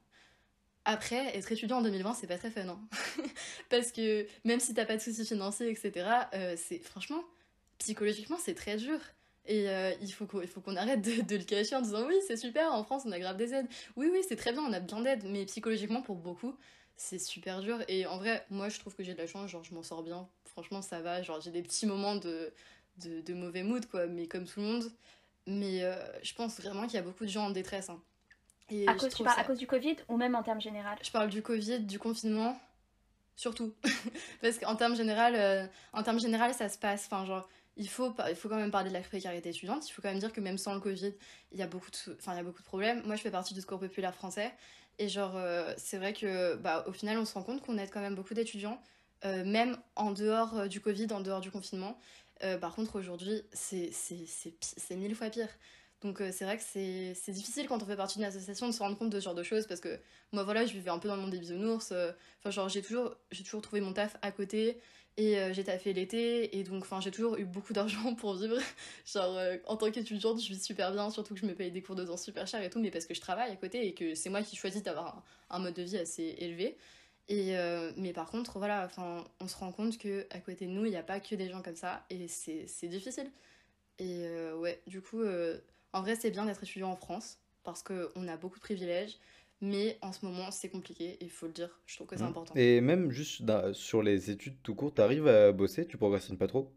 S7: Après, être étudiant en 2020, c'est pas très fun, hein. *laughs* parce que même si t'as pas de soucis financiers, etc., euh, c'est franchement, psychologiquement, c'est très dur. Et euh, il faut qu'on il faut qu'on arrête de, de le cacher en disant oui, c'est super, en France, on a grave des aides. Oui, oui, c'est très bien, on a bien d'aides, mais psychologiquement, pour beaucoup, c'est super dur. Et en vrai, moi, je trouve que j'ai de la chance, genre, je m'en sors bien. Franchement, ça va. Genre, j'ai des petits moments de, de, de mauvais mood, quoi, mais comme tout le monde. Mais euh, je pense vraiment qu'il y a beaucoup de gens en détresse. hein. Et
S8: À cause, tu
S7: trouve
S8: parles
S7: ça-
S8: à cause du Covid ou même en termes général
S7: je parle du Covid, du confinement, surtout. *laughs* Parce qu'en termes général, euh, en termes général, ça se passe. Enfin, genre, il faut, il faut quand même parler de la précarité étudiante. Il faut quand même dire que même sans le Covid, il y a beaucoup de, enfin, il y a beaucoup de problèmes. Moi, je fais partie du Secours populaire français. Et genre, euh, c'est vrai que, bah, au final, on se rend compte qu'on aide quand même beaucoup d'étudiants, euh, même en dehors euh, du Covid, en dehors du confinement. Par contre, aujourd'hui, c'est mille fois pire. Donc c'est vrai que c'est difficile quand on fait partie d'une association de se rendre compte de ce genre de choses parce que moi voilà, je vivais un peu dans le monde des bisounours. Enfin genre j'ai toujours toujours trouvé mon taf à côté et euh, j'ai taffé l'été et donc j'ai toujours eu beaucoup d'argent pour vivre. *laughs* genre euh, en tant qu'étudiante, je vis super bien, surtout que je me paye des cours de danse super cher et tout, mais parce que je travaille à côté et que c'est moi qui choisis d'avoir un, mode de vie assez élevé. Et euh, mais par contre, voilà, on se rend compte que à côté de nous, il n'y a pas que des gens comme ça, et c'est difficile. Et euh, ouais, du coup, en vrai, c'est bien d'être étudiant en France, parce qu'on a beaucoup de privilèges, mais en ce moment, c'est compliqué, et il faut le dire, je trouve que c'est
S1: Mhm.
S7: important.
S1: Et même juste dans- sur les études tout court, t'arrives à bosser, tu progressines pas trop?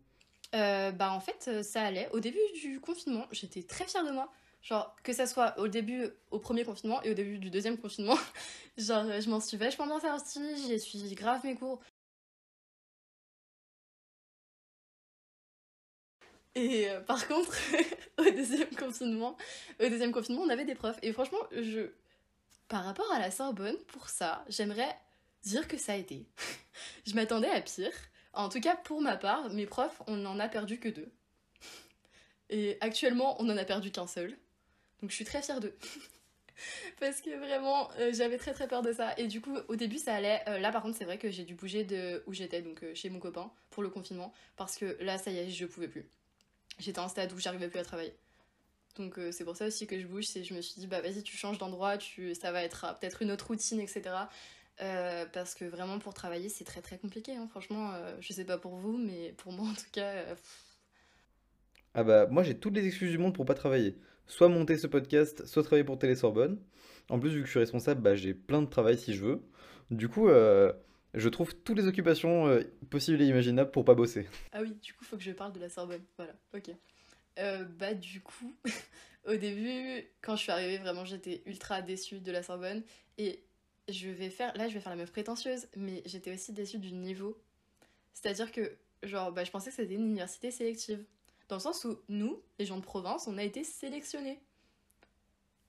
S7: Euh, bah en fait euh, ça allait. Au début du confinement, j'étais très fière de moi. Genre que ça soit au début, au premier confinement et au début du deuxième confinement. *laughs* Genre euh, je m'en suis vachement bien sortie, j'ai suivi grave mes cours. Et euh, par contre, *laughs* au deuxième confinement, au deuxième confinement, on avait des profs. Et franchement, je, par rapport à la Sorbonne, pour ça, j'aimerais dire que ça a été. *laughs* je m'attendais à pire. En tout cas, pour ma part, mes profs, on n'en a perdu que deux. Et actuellement, on n'en a perdu qu'un seul. Donc je suis très fière d'eux. *laughs* Parce que vraiment, euh, j'avais très très peur de ça. Et du coup, au début, ça allait. Euh, là, par contre, c'est vrai que j'ai dû bouger de où j'étais, donc euh, chez mon copain, pour le confinement. Parce que là, ça y est, je pouvais plus. J'étais un stade où j'arrivais plus à travailler. Donc euh, c'est pour ça aussi que je bouge. C'est je me suis dit, bah vas-y, tu changes d'endroit, tu... ça va être euh, peut-être une autre routine, etc. Euh, parce que vraiment, pour travailler, c'est très très compliqué. hein. Franchement, euh, je sais pas pour vous, mais pour moi, en tout cas,
S1: Ah bah moi j'ai toutes les excuses du monde pour pas travailler. Soit monter ce podcast, soit travailler pour Télé Sorbonne. En plus vu que je suis responsable, bah j'ai plein de travail si je veux. Du coup, je trouve toutes les occupations possibles et imaginables pour pas bosser.
S7: Ah oui, du coup, faut que je parle de la Sorbonne. Voilà, ok. Euh, bah, du coup, *laughs* au début, quand je suis arrivée, vraiment, j'étais ultra déçue de la Sorbonne. Et je vais faire, là, je vais faire la meuf prétentieuse, mais j'étais aussi déçue du niveau. C'est-à-dire que, genre, bah, je pensais que c'était une université sélective. Dans le sens où nous, les gens de province, on a été sélectionnés.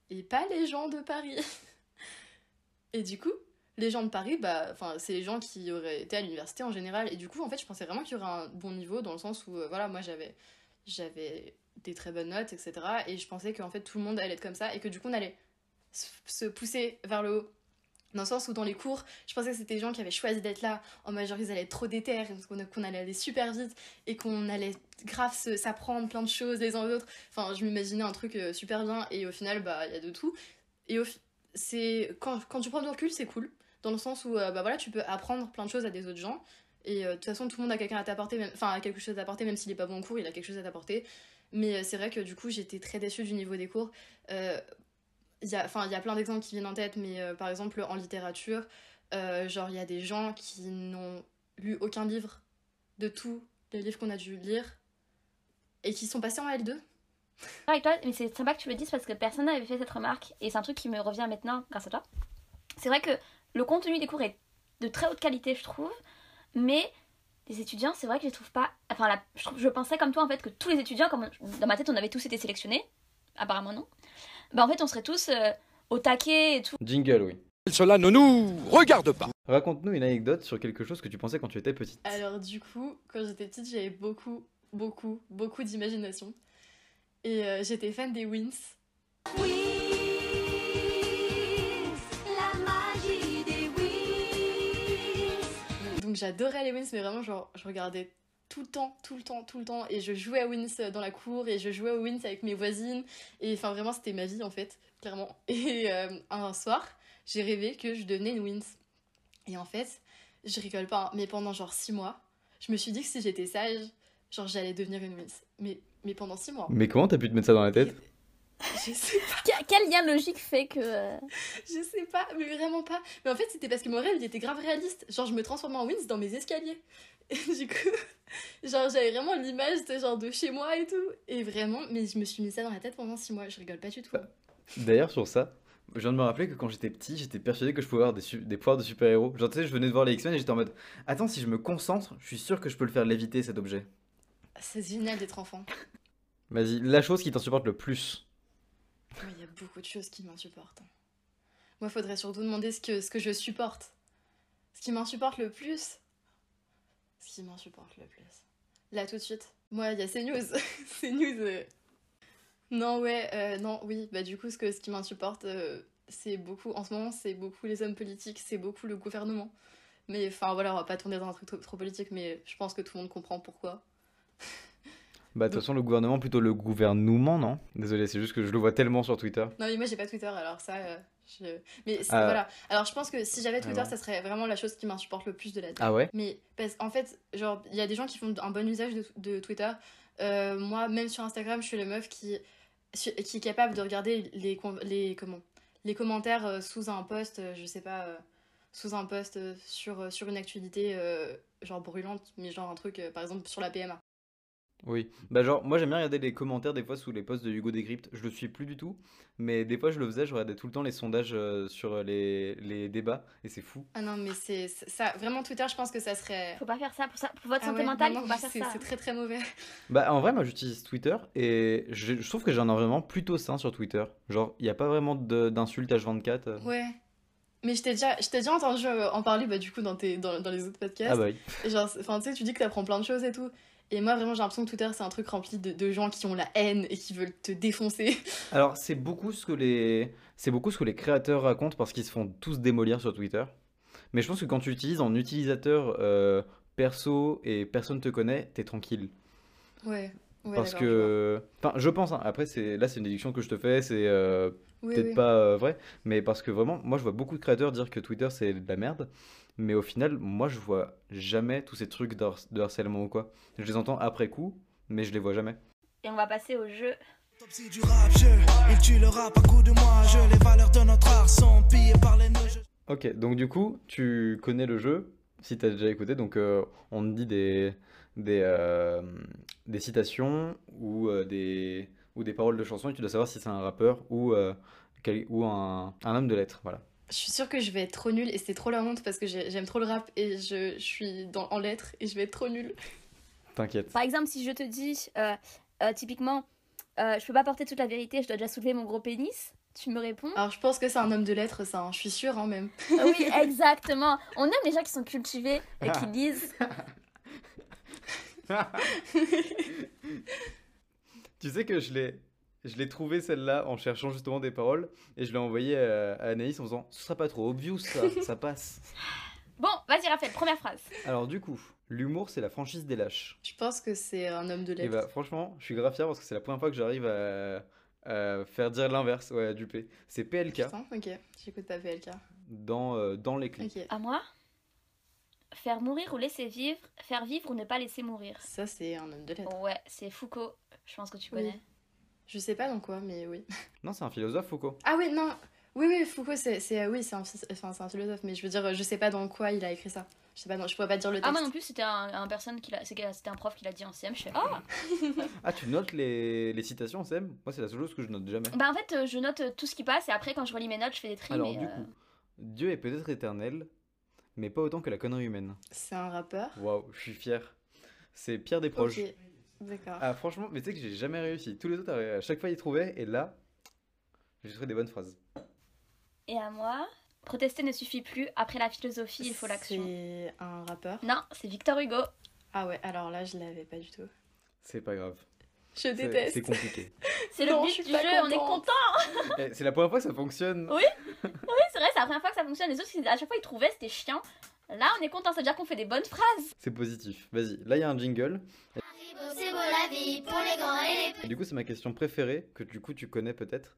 S7: Et pas les gens de Paris. *laughs* Et du coup, les gens de Paris, bah, enfin, c'est les gens qui auraient été à l'université en général. Et du coup, en fait, je pensais vraiment qu'il y aurait un bon niveau dans le sens où, euh, voilà, moi j'avais, j'avais des très bonnes notes, etc. Et je pensais qu'en fait tout le monde allait être comme ça et que du coup on allait se se pousser vers le haut. Dans le sens où dans les cours, je pensais que c'était des gens qui avaient choisi d'être là, en major ils allaient être trop déter, qu'on allait aller super vite et qu'on allait grave s'apprendre plein de choses les uns aux autres. Enfin, je m'imaginais un truc euh, super bien et au final, bah, il y a de tout. Et c'est quand, quand tu prends du recul, c'est cool dans le sens où euh, bah voilà, tu peux apprendre plein de choses à des autres gens. Et euh, de toute façon, tout le monde a quelqu'un à t'apporter, enfin, a quelque chose à t'apporter, même s'il est pas bon en cours, il a quelque chose à t'apporter. Mais euh, c'est vrai que du coup, j'étais très déçue du niveau des cours. Euh, il y a, plein d'exemples qui viennent en tête, mais euh, par exemple, en littérature, genre, il y a des gens qui n'ont lu aucun livre de tous les livres qu'on a dû lire et qui sont passés en L2.
S8: avec toi, mais c'est sympa que tu le dises parce que personne n'avait fait cette remarque et c'est un truc qui me revient maintenant grâce à toi. C'est vrai que le contenu des cours est de très haute qualité, je trouve, mais les étudiants, c'est vrai que je les trouve pas. Enfin, la- je, trouve- je pensais comme toi en fait que tous les étudiants, comme dans ma tête, on avait tous été sélectionnés, apparemment non. Bah en fait, on serait tous euh, au taquet et tout.
S1: Jingle, oui.
S9: Cela ne nous regarde pas.
S1: Raconte-nous une anecdote sur quelque chose que tu pensais quand tu étais petite.
S7: Alors du coup, quand j'étais petite, j'avais beaucoup, beaucoup, beaucoup d'imagination. Et euh, j'étais fan des Wins.
S10: Oui.
S7: Donc j'adorais les Wins, mais vraiment, genre, je regardais tout le temps, tout le temps, tout le temps. Et je jouais à Wins dans la cour, et je jouais aux Wins avec mes voisines. Et enfin, vraiment, c'était ma vie, en fait, clairement. *laughs* Et euh, un soir, j'ai rêvé que je devenais une Wins. Et en fait, je rigole pas, hein, mais pendant genre six mois, je me suis dit que si j'étais sage, genre j'allais devenir une Wins. Mais, mais pendant six mois.
S1: Mais comment t'as pu te mettre ça dans la tête? *laughs*
S7: Je sais pas,
S8: Que- Quel lien logique fait que. euh,
S7: je sais pas, mais vraiment pas. Mais en fait, c'était parce que mon rêve, il était grave réaliste. Genre, je me transformais en Wins dans mes escaliers. *laughs* Et du coup, genre, j'avais vraiment l'image de genre de chez moi et tout. Et vraiment, mais je me suis mis ça dans la tête pendant six mois. Je rigole pas du tout.
S1: D'ailleurs, sur ça, je viens de me rappeler que quand j'étais petit, j'étais persuadé que je pouvais avoir des, des pouvoirs de super-héros. Genre, tu sais, je venais de voir les X-Men et j'étais en mode Attends, si je me concentre, je suis sûr que je peux le faire léviter cet objet.
S7: C'est génial d'être enfant.
S1: Vas-y, la chose qui t'insupporte le plus.
S7: Il y a beaucoup de choses qui m'insupportent. Moi, faudrait surtout demander ce que, ce que je supporte. Ce qui m'insupporte le plus. Ce qui m'insupporte le plus. Là, tout de suite. Moi, il y a CNews. *laughs* CNews. euh. Non, ouais, euh, non, oui. Bah, du coup, ce, que, ce qui m'insupporte, euh, c'est beaucoup. En ce moment, c'est beaucoup les hommes politiques, c'est beaucoup le gouvernement. Mais enfin, voilà, on va pas tourner dans un truc trop politique, mais je pense que tout le monde comprend pourquoi. *laughs*
S1: Bah, de toute façon, le gouvernement, plutôt le gouvernement, non? Désolé, c'est juste que je le vois tellement sur Twitter.
S7: Non, mais moi, j'ai pas Twitter, alors ça. euh, je... Mais
S1: Ah.
S7: voilà. Alors, je pense que si j'avais Twitter,
S1: Ah
S7: ça serait vraiment la chose qui m'insupporte le plus de la Terre.
S1: Ah ouais?
S7: Mais parce en fait, genre, il y a des gens qui font un bon usage de, de Twitter. Euh, moi, même sur Instagram, je suis la meuf qui, qui est capable de regarder les, les, comment, les commentaires euh, sous un post, je sais pas, sous un post sur, sur une actualité euh, genre brûlante, mais genre un truc, par exemple, sur la PMA.
S1: Oui. Bah, genre, moi j'aime bien regarder les commentaires des fois sous les posts de Hugo Décrypte. Je le suis plus du tout, mais des fois je le faisais, je regardais tout le temps les sondages euh, sur les, les débats et c'est fou.
S7: Ah non, mais c'est c'est- ça. Vraiment, Twitter, je pense que ça serait.
S8: Faut pas faire ça. Pour, ça, pour votre
S7: Ah
S8: santé
S7: ouais,
S8: mentale,
S7: non,
S8: faut
S7: non,
S8: pas faire
S7: c'est
S8: ça.
S7: c'est très très mauvais.
S1: Bah, en vrai, moi j'utilise Twitter et je, je trouve que j'ai un environnement plutôt sain sur Twitter. Genre, il n'y a pas vraiment de- d'insultes H24. euh.
S7: Ouais. Mais je t'ai déjà, je t'ai déjà entendu euh, en parler bah, du coup dans, tes, dans, dans les autres podcasts.
S1: Ah bah oui.
S7: Et genre, c'est- enfin, tu sais, tu dis que t'apprends plein de choses et tout. Et moi, vraiment, j'ai l'impression que Twitter, c'est un truc rempli de, de gens qui ont la haine et qui veulent te défoncer. *laughs*
S1: Alors, c'est beaucoup ce que les, c'est beaucoup ce que les créateurs racontent parce qu'ils se font tous démolir sur Twitter. Mais je pense que quand tu utilises en utilisateur euh, perso et personne te connaît, t'es tranquille.
S7: Ouais. ouais
S1: parce que, enfin, je pense. hein, après, c'est là, c'est une déduction que je te fais. C'est euh,
S7: Oui,
S1: peut-être
S7: oui.
S1: pas euh, vrai, mais parce que vraiment, moi, je vois beaucoup de créateurs dire que Twitter c'est de la merde. Mais au final, moi, je vois jamais tous ces trucs de, har- de harcèlement ou quoi. Je les entends après coup, mais je les vois jamais.
S8: Et on va passer au jeu.
S5: Autopsie du rap, je, il tue le rap à coup de moi, je, les valeurs de notre art sont pillées par les nœuds. je-
S1: Ok, donc du coup, tu connais le jeu, si t'as déjà écouté, donc euh, on te dit des, des, euh, des citations ou, euh, des, ou des paroles de chansons et tu dois savoir si c'est un rappeur ou, euh, quel- ou un, un homme de lettres, voilà.
S7: Je suis sûre que je vais être trop nulle et c'est trop la honte parce que j'ai- j'aime trop le rap et je, je suis dans, en lettres et je vais être trop nulle.
S1: T'inquiète.
S8: Par exemple, si je te dis, euh, euh, typiquement, euh, je peux pas porter toute la vérité, je dois déjà soulever mon gros pénis, tu me réponds?
S7: Alors, je pense que c'est un homme de lettres, ça, hein, je suis sûre, hein, même.
S8: Ah Oui, *laughs* exactement. On aime les gens qui sont cultivés et qui *laughs* lisent.
S1: Tu sais que je l'ai, je l'ai trouvé celle-là en cherchant justement des paroles et je l'ai envoyée à, à Anaïs en faisant ce sera pas trop obvious ça, *laughs* ça passe.
S8: Bon, vas-y Raphaël, première phrase.
S1: Alors du coup, l'humour c'est la franchise des lâches.
S7: Je pense que c'est un homme de
S1: Et
S7: lettres.
S1: bah franchement, je suis grave fier parce que c'est la première fois que j'arrive à, à faire dire l'inverse, ouais, à duper. C'est PLK
S7: Putain, ok, j'écoute pas PLK.
S1: dans, euh, dans les clips.
S8: À moi Faire mourir ou laisser vivre, faire vivre ou ne pas laisser mourir.
S7: Ça, c'est un homme de lettres.
S8: Ouais, c'est Foucault. Je pense que tu
S7: Oui. Je sais pas dans quoi, mais oui.
S1: Non, c'est un philosophe Foucault.
S7: Ah oui, non. Oui, oui, Foucault, c'est, c'est, oui, c'est un, enfin, c'est un philosophe, mais je veux dire, je sais pas dans quoi il a écrit ça. Je sais pas, non, je pourrais pas dire le texte.
S8: Ah moi non plus, c'était un, un personne qui l'a, c'était un prof qui l'a dit en CM. Je fais ah. *laughs*
S1: Ah, tu notes les, les citations, Sam Moi, c'est la seule chose que je note jamais.
S8: Bah en fait, euh, je note euh, tout ce qui passe et après quand je relis mes notes, je fais des tris.
S1: Alors,
S8: mais,
S1: du
S8: euh,
S1: coup, Dieu est peut-être éternel, mais pas autant que la connerie humaine.
S7: C'est un rappeur.
S1: Waouh, je suis fier. C'est Pierre Desproges.
S7: Ok, d'accord.
S1: Ah, franchement, mais tu sais que j'ai jamais réussi. Tous les autres, à chaque fois, ils trouvaient, et là, j'ai trouvé des bonnes phrases.
S8: Et à moi, protester ne suffit plus. Après la philosophie, il faut l'action.
S7: C'est un rappeur?
S8: Non, c'est Victor Hugo.
S7: Ah ouais, alors là, je l'avais pas du tout.
S1: C'est pas grave.
S7: Je déteste.
S1: C'est compliqué. *laughs*
S8: C'est le
S7: Non,
S8: but du jeu, on est content.
S1: Eh, c'est la première fois que ça fonctionne.
S8: Oui. Oui, c'est vrai, c'est la première fois que ça fonctionne. Les autres, à chaque fois, ils trouvaient, c'était chiant. Là, on est content, ça veut dire qu'on fait des bonnes phrases.
S1: C'est positif. Vas-y, là il y a un jingle.
S10: C'est beau la vie pour les grands et les
S1: Et du coup, c'est ma question préférée, que du coup tu connais peut-être.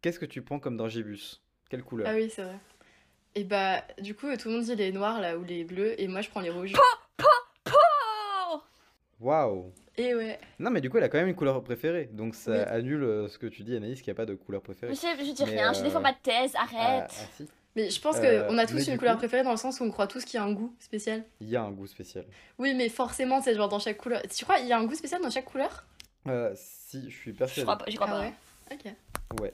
S1: Qu'est-ce que tu prends comme dragibus Quelle couleur?
S7: Ah oui, c'est vrai. Et bah, du coup, tout le monde dit les noirs là ou les bleus, et moi je prends les rouges.
S1: Waouh
S7: Et ouais.
S1: Non, mais du coup, elle a quand même une couleur préférée. Donc ça
S7: Oui.
S1: annule euh, ce que tu dis, Anaïs, qu'il n'y a pas de couleur préférée.
S8: Je, dis
S1: Mais,
S8: rien, je
S1: euh,
S8: défends pas de thèse,
S1: Ah,
S8: arrête.
S1: ah, si,
S7: Mais je pense
S1: Euh,
S7: qu'on a tous une couleur
S1: coup-
S7: préférée dans le sens où on croit tous qu'il y a un goût spécial.
S1: il y a un goût spécial.
S7: Oui, mais forcément, c'est genre dans chaque couleur. Tu crois qu'il y a un goût spécial dans chaque couleur?
S1: Euh, si, je suis
S8: Je
S1: persuadé.
S8: crois pas, crois
S7: Ah
S8: pas.
S7: ouais? Ok.
S1: Ouais.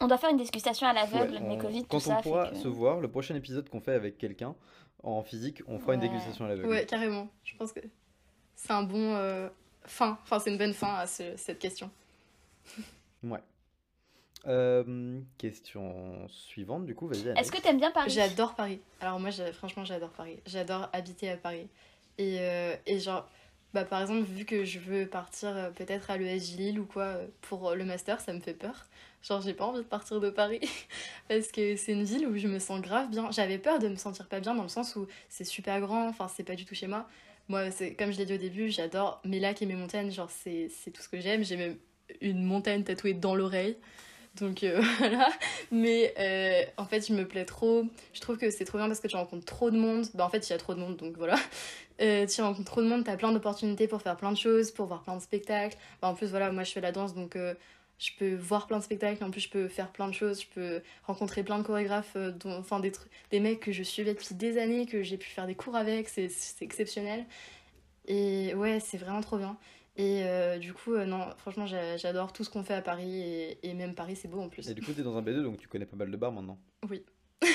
S8: On doit faire une dégustation à l'aveugle,
S1: Ouais,
S8: mais
S1: on-
S8: Covid,
S1: Quand
S8: tout
S1: on
S8: ça.
S1: pourra
S8: que...
S1: se voir, le prochain épisode qu'on fait avec quelqu'un en physique, on fera une dégustation à l'aveugle.
S7: Ouais, carrément. Je pense que c'est un bon euh, fin. Enfin, c'est une bonne fin à ce- cette question.
S1: Ouais. Euh, question suivante, du coup, vas-y.
S8: Est-ce que t'aimes bien Paris?
S7: J'adore Paris. Alors moi, j'ai- franchement, j'adore Paris. J'adore habiter à Paris. Et, euh, et genre, bah, par exemple, vu que je veux partir euh, peut-être à l'ESJ Lille ou quoi euh, pour le master, ça me fait peur. Genre, j'ai pas envie de partir de Paris *laughs* parce que c'est une ville où je me sens grave bien. J'avais peur de me sentir pas bien dans le sens où c'est super grand, enfin, c'est pas du tout chez moi. Moi, c'est comme je l'ai dit au début, j'adore mes lacs et mes montagnes. Genre, c'est c'est tout ce que j'aime. J'ai même une montagne tatouée dans l'oreille. Donc euh, *laughs* voilà. Mais euh, en fait, je me plais trop. Je trouve que c'est trop bien parce que tu rencontres trop de monde. Bah, en fait, il y a trop de monde, donc voilà. Euh, tu rencontres trop de monde, t'as plein d'opportunités pour faire plein de choses, pour voir plein de spectacles. Bah, en plus, voilà, moi je fais la danse, donc je peux voir plein de spectacles. En plus, je peux faire plein de choses. Je peux rencontrer plein de chorégraphes, dont- enfin des, des mecs que je suivais depuis des années, que j'ai pu faire des cours avec. C'est exceptionnel. Et ouais, c'est vraiment trop bien. Et euh, du coup, euh, non, franchement, j'a- j'adore tout ce qu'on fait à Paris. Et, et même Paris, c'est beau en plus.
S1: Et du coup, t'es dans un B2, donc tu connais pas mal de bars maintenant.
S7: Oui. *laughs*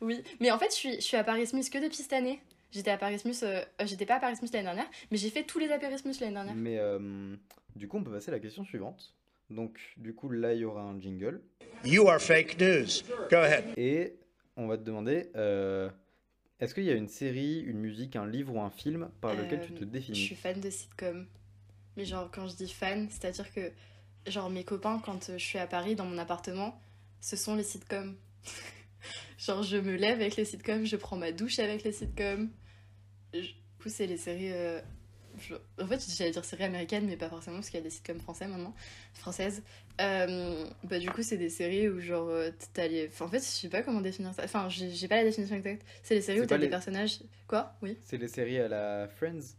S7: oui, mais en fait, je suis, je suis à Paris Smith que depuis cette année. J'étais à Paris Smith, euh, j'étais pas à Paris Smith l'année dernière, mais j'ai fait tous les Paris Smith l'année dernière.
S1: Mais euh, du coup, on peut passer à la question suivante. Donc, du coup, là, il y aura un jingle.
S11: You are fake news. Go ahead.
S1: Et on va te demander euh, est-ce qu'il y a une série, une musique, un livre ou un film par lequel tu te définis?
S7: Je suis fan de sitcom. Mais genre, quand je dis fan, c'est-à-dire que, genre, mes copains, quand euh, je suis à Paris, dans mon appartement, ce sont les sitcoms. *laughs* genre, je me lève avec les sitcoms, je prends ma douche avec les sitcoms. Je- Du coup, c'est les séries. euh, je- En fait, j'allais dire séries américaines, mais pas forcément, parce qu'il y a des sitcoms français maintenant, françaises. Euh, Bah, du coup, c'est des séries où, genre, t'as les. Enfin, en fait, je sais pas comment définir ça. Enfin, j'ai pas la définition exacte. C'est les séries où t'as
S1: pas
S7: des
S1: les-
S7: personnages. Quoi? Oui?
S1: C'est les séries à la Friends,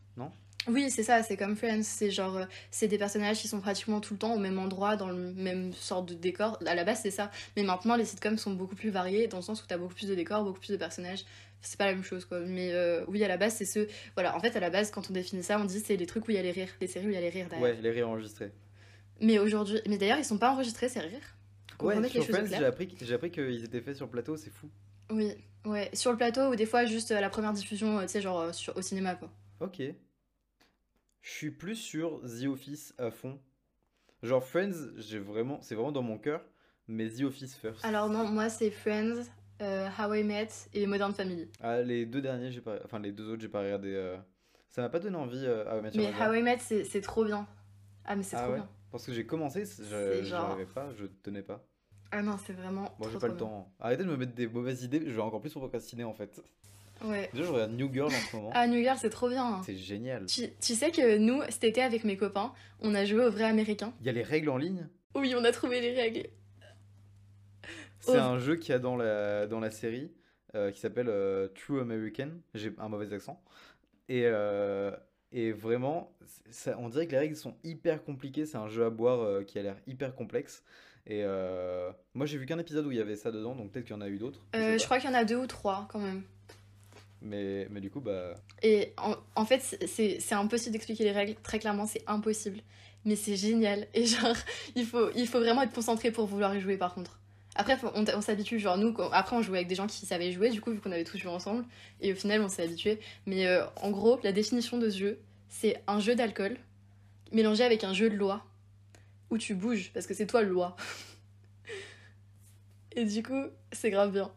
S7: oui, c'est ça, c'est comme Friends, c'est genre, euh, c'est des personnages qui sont pratiquement tout le temps au même endroit, dans le même sorte de décor. À la base, c'est ça. Mais maintenant, les sitcoms sont beaucoup plus variés, dans le sens où t'as beaucoup plus de décors, beaucoup plus de personnages. C'est pas la même chose, quoi. Mais euh, oui, à la base, c'est ce. Voilà, en fait, à la base, quand on définit ça, on dit c'est les trucs où il y a les rires, les séries où il y a les rires derrière.
S1: Ouais, les réenregistrés.
S7: Mais aujourd'hui. Mais d'ailleurs, ils sont pas enregistrés, ces rires? Qu'on
S1: Ouais, sur Friends, j'ai appris, j'ai appris qu'ils étaient faits sur le plateau, c'est fou.
S7: Oui, ouais. Sur le plateau, ou des fois, juste à la première diffusion, euh, tu sais, genre sur, au cinéma, quoi.
S1: Ok. Je suis plus sur The Office à fond. Genre Friends, j'ai vraiment, c'est vraiment dans mon cœur, mais The Office first.
S7: Alors, non, moi, c'est Friends, euh, How I Met et Modern Family.
S1: Ah, les deux derniers, j'ai pas, enfin les deux autres, j'ai pas regardé. euh, Ça m'a pas donné envie euh, à mettre sur
S7: Mais How I Met, c'est trop bien. Ah, mais c'est
S1: Ah
S7: trop
S1: ouais?
S7: bien.
S1: Parce que j'ai commencé, je
S7: genre-
S1: pas, je tenais pas.
S7: Ah non, c'est vraiment.
S1: Bon, j'ai pas
S7: trop
S1: le temps. Arrêtez de me mettre des mauvaises idées, je vais encore plus procrastiner en fait.
S7: Ouais.
S1: Déjà, je regarde New Girl en ce moment.
S7: Ah, New Girl, c'est trop bien. hein.
S1: C'est génial.
S7: Tu, tu sais que nous, cet été, avec mes copains, on a joué au vrai américain.
S1: Il y a les règles en ligne?
S7: Oui, on a trouvé les règles.
S1: C'est
S7: Oh.
S1: un jeu qu'il y a dans la, dans la série euh, qui s'appelle euh, True American. J'ai un mauvais accent. Et, euh, et vraiment, ça, on dirait que les règles sont hyper compliquées. C'est un jeu à boire qui a l'air hyper complexe. Et moi, j'ai vu qu'un épisode où il y avait ça dedans, donc peut-être qu'il y en a eu d'autres. je
S7: crois qu'il y en a deux ou trois quand même.
S1: Mais, mais du coup, bah.
S7: Et en, en fait, c'est impossible d'expliquer les règles. Très clairement, c'est impossible. Mais c'est génial. *laughs* Et genre, il faut, il faut vraiment être concentré pour vouloir y jouer par contre. Après, on, on s'habitue. Genre, nous, après, on jouait avec des gens qui savaient jouer, du coup, vu qu'on avait tous joué ensemble. Et au final, on s'est habitué. Mais euh, en gros, la définition de ce jeu, c'est un jeu d'alcool mélangé avec un jeu de loi où tu bouges parce que c'est toi le loi. *laughs* Et du coup, c'est grave bien.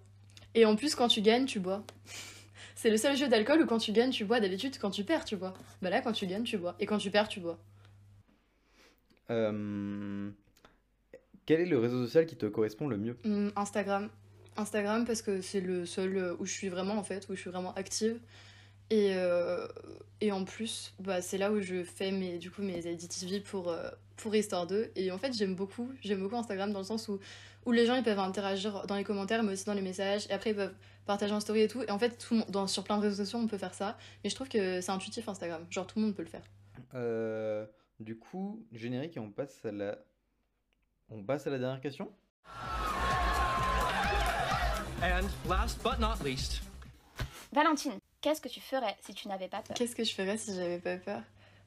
S7: Et en plus, quand tu gagnes, tu bois. C'est le seul jeu d'alcool où quand tu gagnes, tu bois. D'habitude, quand tu perds, tu bois. Bah là, quand tu gagnes, tu bois. Et quand tu perds, tu bois.
S1: euh, Quel est le réseau social qui te correspond le mieux?
S7: Hum, Instagram. Instagram parce que c'est le seul où je suis vraiment en fait, où je suis vraiment active. Et, euh, et en plus, bah, c'est là où je fais mes, du coup, mes pour, euh, pour Histoire 2. Et en fait, j'aime beaucoup, j'aime beaucoup Instagram dans le sens où, où les gens ils peuvent interagir dans les commentaires, mais aussi dans les messages. Et après, ils peuvent partager en story et tout. Et en fait, tout, dans, sur plein de réseaux sociaux, on peut faire ça. Mais je trouve que c'est intuitif Instagram. Genre, tout le monde peut le faire.
S1: Euh, du coup, générique et on passe à la... On passe à la dernière question
S12: And last but not least,
S8: Valentine, qu'est-ce que tu ferais si tu n'avais pas peur?
S7: Qu'est-ce que je ferais si j'avais pas peur?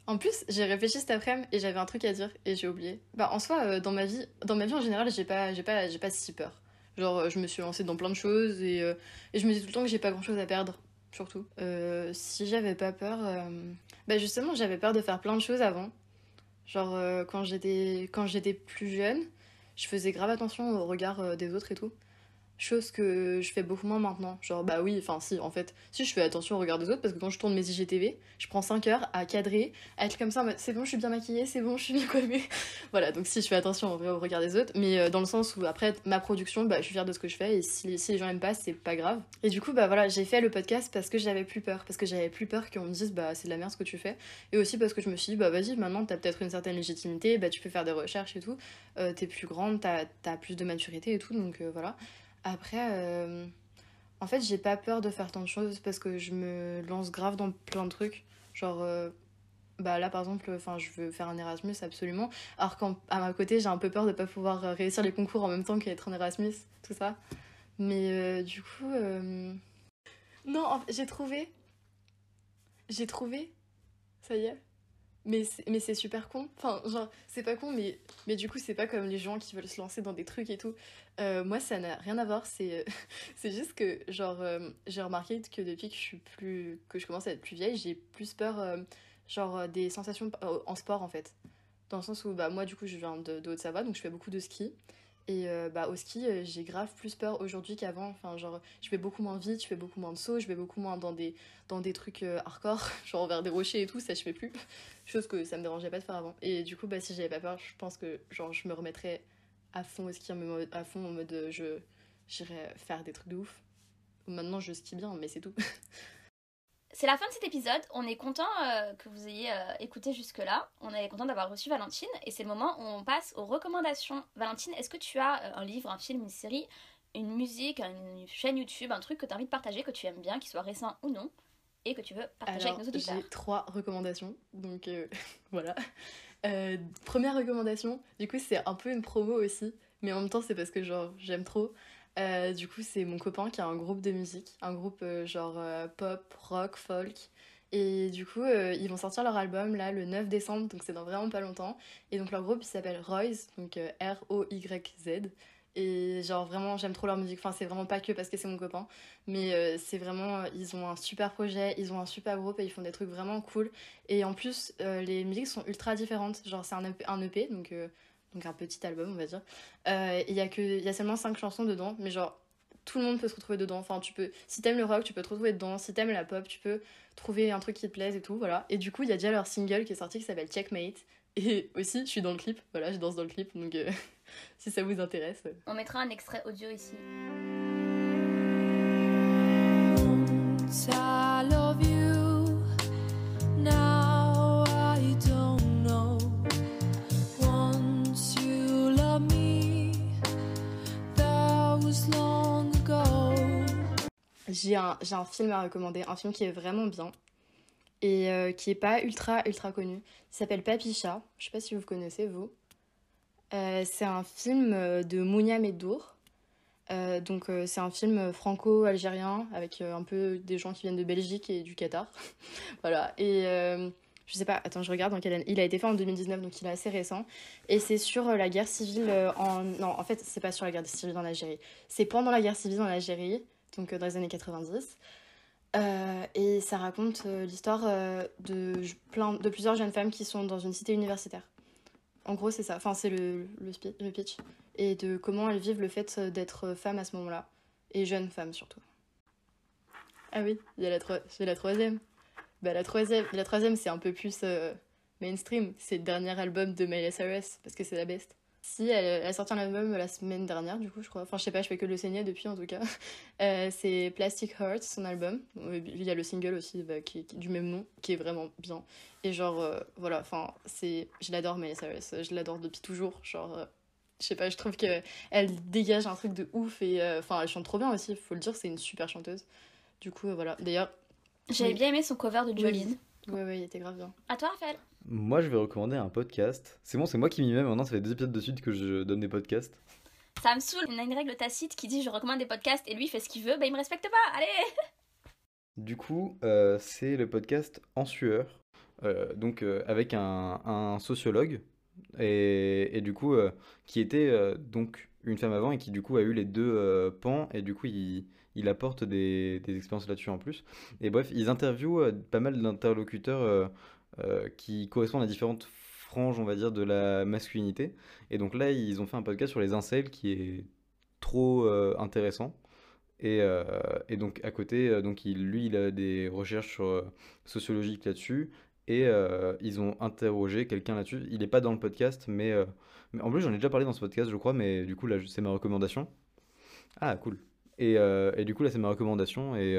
S7: En plus, j'ai réfléchi cet après-midi et j'avais un truc à dire et j'ai oublié. Bah, en soi, euh, dans ma vie, dans ma vie en général, j'ai pas, j'ai pas, j'ai pas si peur. Genre, euh, je me suis lancée dans plein de choses et, euh, et je me dis tout le temps que j'ai pas grand-chose à perdre, surtout. Si j'avais pas peur, bah justement, j'avais peur de faire plein de choses avant. Genre, quand j'étais, quand j'étais plus jeune, je faisais grave attention au regard des autres et tout. Chose que je fais beaucoup moins maintenant. Genre, bah oui, enfin, si, en fait, si je fais attention au regard des autres, parce que quand je tourne mes IGTV, je prends 5 heures à cadrer, à être comme ça c'est bon, je suis bien maquillée, c'est bon, je suis bien coiffée. *laughs* voilà, donc si je fais attention au regard des autres, mais euh, dans le sens où après ma production, bah je suis fière de ce que je fais et si, si les gens aiment pas, c'est pas grave. Et du coup, bah voilà, j'ai fait le podcast parce que j'avais plus peur, parce que j'avais plus peur qu'on me dise bah c'est de la merde ce que tu fais, et aussi parce que je me suis dit bah vas-y, maintenant t'as peut-être une certaine légitimité, bah tu peux faire des recherches et tout, euh, t'es plus grande, t'as as plus de maturité et tout, donc euh, voilà. Après, euh, en fait, j'ai pas peur de faire tant de choses parce que je me lance grave dans plein de trucs. Genre, euh, bah là par exemple, je veux faire un Erasmus absolument. Alors qu'à ma côté, j'ai un peu peur de pas pouvoir euh, réussir les concours en même temps qu'être en Erasmus, tout ça. Mais du coup, non, j'ai trouvé. J'ai trouvé. Ça y est. Mais c'est, super con. Enfin, genre, c'est pas con, mais, mais du coup, c'est pas comme les gens qui veulent se lancer dans des trucs et tout. Euh, moi, ça n'a rien à voir. C'est, *laughs* c'est juste que, genre, euh, j'ai remarqué que depuis que je suis plus. que je commence à être plus vieille, j'ai plus peur, euh, genre, des sensations en sport, en fait. Dans le sens où, bah, moi, du coup, je viens de, de Haute-Savoie, donc je fais beaucoup de ski. Et euh, bah, au ski, euh, j'ai grave plus peur aujourd'hui qu'avant. Enfin, genre, je vais beaucoup moins vite, je fais beaucoup moins de sauts, je vais beaucoup moins dans des, dans des trucs euh, hardcore, *laughs* genre vers des rochers et tout, ça je fais plus. *laughs* Chose que ça me dérangeait pas de faire avant. Et du coup, bah, si j'avais pas peur, je pense que genre, je me remettrais à fond au ski, à fond en mode je, j'irais faire des trucs de ouf. Maintenant, je skie bien, mais c'est tout. *laughs*
S8: C'est la fin de cet épisode. On est content euh, que vous ayez euh, écouté jusque-là. On est content d'avoir reçu Valentine. Et c'est le moment où on passe aux recommandations. Valentine, est-ce que tu as euh, un livre, un film, une série, une musique, une chaîne YouTube, un truc que tu as envie de partager, que tu aimes bien, qu'il soit récent ou non, et que tu veux partager
S7: Alors,
S8: avec nos auditeurs
S7: j'ai trois recommandations, donc *laughs* voilà. Première recommandation, du coup c'est un peu une promo aussi, mais en même temps c'est parce que genre j'aime trop. Euh, du coup c'est mon copain qui a un groupe de musique, un groupe euh, genre euh, pop, rock, folk. Et du coup ils vont sortir leur album là le 9 décembre, donc c'est dans vraiment pas longtemps. Et donc leur groupe il s'appelle Royce, donc R-O-Y-Z. Et genre vraiment j'aime trop leur musique, enfin c'est vraiment pas que parce que c'est mon copain, mais c'est vraiment, ils ont un super projet, ils ont un super groupe et ils font des trucs vraiment cool. Et en plus les musiques sont ultra différentes, genre c'est un EP, un EP donc, donc un petit album on va dire. Euh, Il y, a que- il y a seulement 5 chansons dedans, mais genre tout le monde peut se retrouver dedans. Enfin, tu peux, si t'aimes le rock, tu peux te retrouver dedans. Si t'aimes la pop, tu peux trouver un truc qui te plaise et tout, voilà. Et du coup, il y a déjà leur single qui est sorti qui s'appelle Checkmate. Et *laughs* aussi, je suis dans le clip, voilà, je danse dans le clip, donc euh, *laughs* si ça vous intéresse.
S8: On mettra un extrait audio ici.
S7: J'ai un, un film à recommander, un film qui est vraiment bien et euh, qui est pas ultra ultra connu. Il s'appelle Papicha, je sais pas si vous connaissez vous. Euh, c'est un film euh, de Mounia Medour. Donc c'est un film franco-algérien avec un peu des gens qui viennent de Belgique et du Qatar. *laughs* voilà. Et je sais pas, attends, je regarde dans quelle année. Il a été fait en 2019, donc il est assez récent. Et c'est sur la guerre civile en... Non, en fait, c'est pas sur la guerre civile en Algérie. C'est pendant la guerre civile en Algérie, donc euh, dans les années 90. Euh, et ça raconte euh, l'histoire de, de plusieurs jeunes femmes qui sont dans une cité universitaire. En gros, c'est ça. Enfin, c'est le, le, pitch. Et de comment elles vivent le fait d'être femme à ce moment-là. Et jeune femme surtout. Ah oui, a la, troisième. Bah, la troisième, la troisième c'est un peu plus mainstream. C'est le dernier album de Miley Cyrus, parce que c'est la best. Si, elle, elle a sorti un album la semaine dernière, du coup, je crois. Enfin, je sais pas, je fais que le saigner depuis, en tout cas. *laughs* Euh, c'est Plastic Heart, son album. Euh, Il y a le single aussi, bah, qui, qui- du même nom, qui est vraiment bien. Et genre, euh, voilà, enfin, c'est... Je l'adore, Miley Cyrus. Je l'adore depuis toujours. Genre, euh, je sais pas, je trouve que elle dégage un truc de ouf. Et enfin, elle chante trop bien aussi, faut le dire, c'est une super chanteuse. Du coup, voilà. D'ailleurs...
S8: J'avais bien aimé son cover de
S7: Oui.
S8: Jolene.
S7: Ouais, ouais, il était grave bien.
S8: À toi, Raphaël
S1: Moi, je vais recommander un podcast. C'est bon, c'est moi qui m'y mets maintenant. Ça fait deux épisodes de suite que je donne des podcasts.
S8: Ça me saoule. On a une règle tacite qui dit je recommande des podcasts et lui fait ce qu'il veut, bah il me respecte pas. Allez *laughs*
S1: Du coup, euh, c'est le podcast En sueur, euh, donc euh, avec un, un sociologue, et, et du coup, qui était donc une femme avant et qui du coup a eu les deux pans, et du coup, il, il apporte des, des expériences là-dessus en plus. Et bref, ils interviewent pas mal d'interlocuteurs euh, qui correspondent à différentes franges, on va dire, de la masculinité. Et donc là, ils ont fait un podcast sur les incels qui est trop euh, intéressant. Et, euh, et donc à côté, donc lui, il a des recherches sociologiques là-dessus. Et ils ont interrogé quelqu'un là-dessus. Il n'est pas dans le podcast, mais, en plus j'en ai déjà parlé dans ce podcast, je crois, mais du coup là c'est ma recommandation. Ah cool. Et, et du coup là c'est ma recommandation et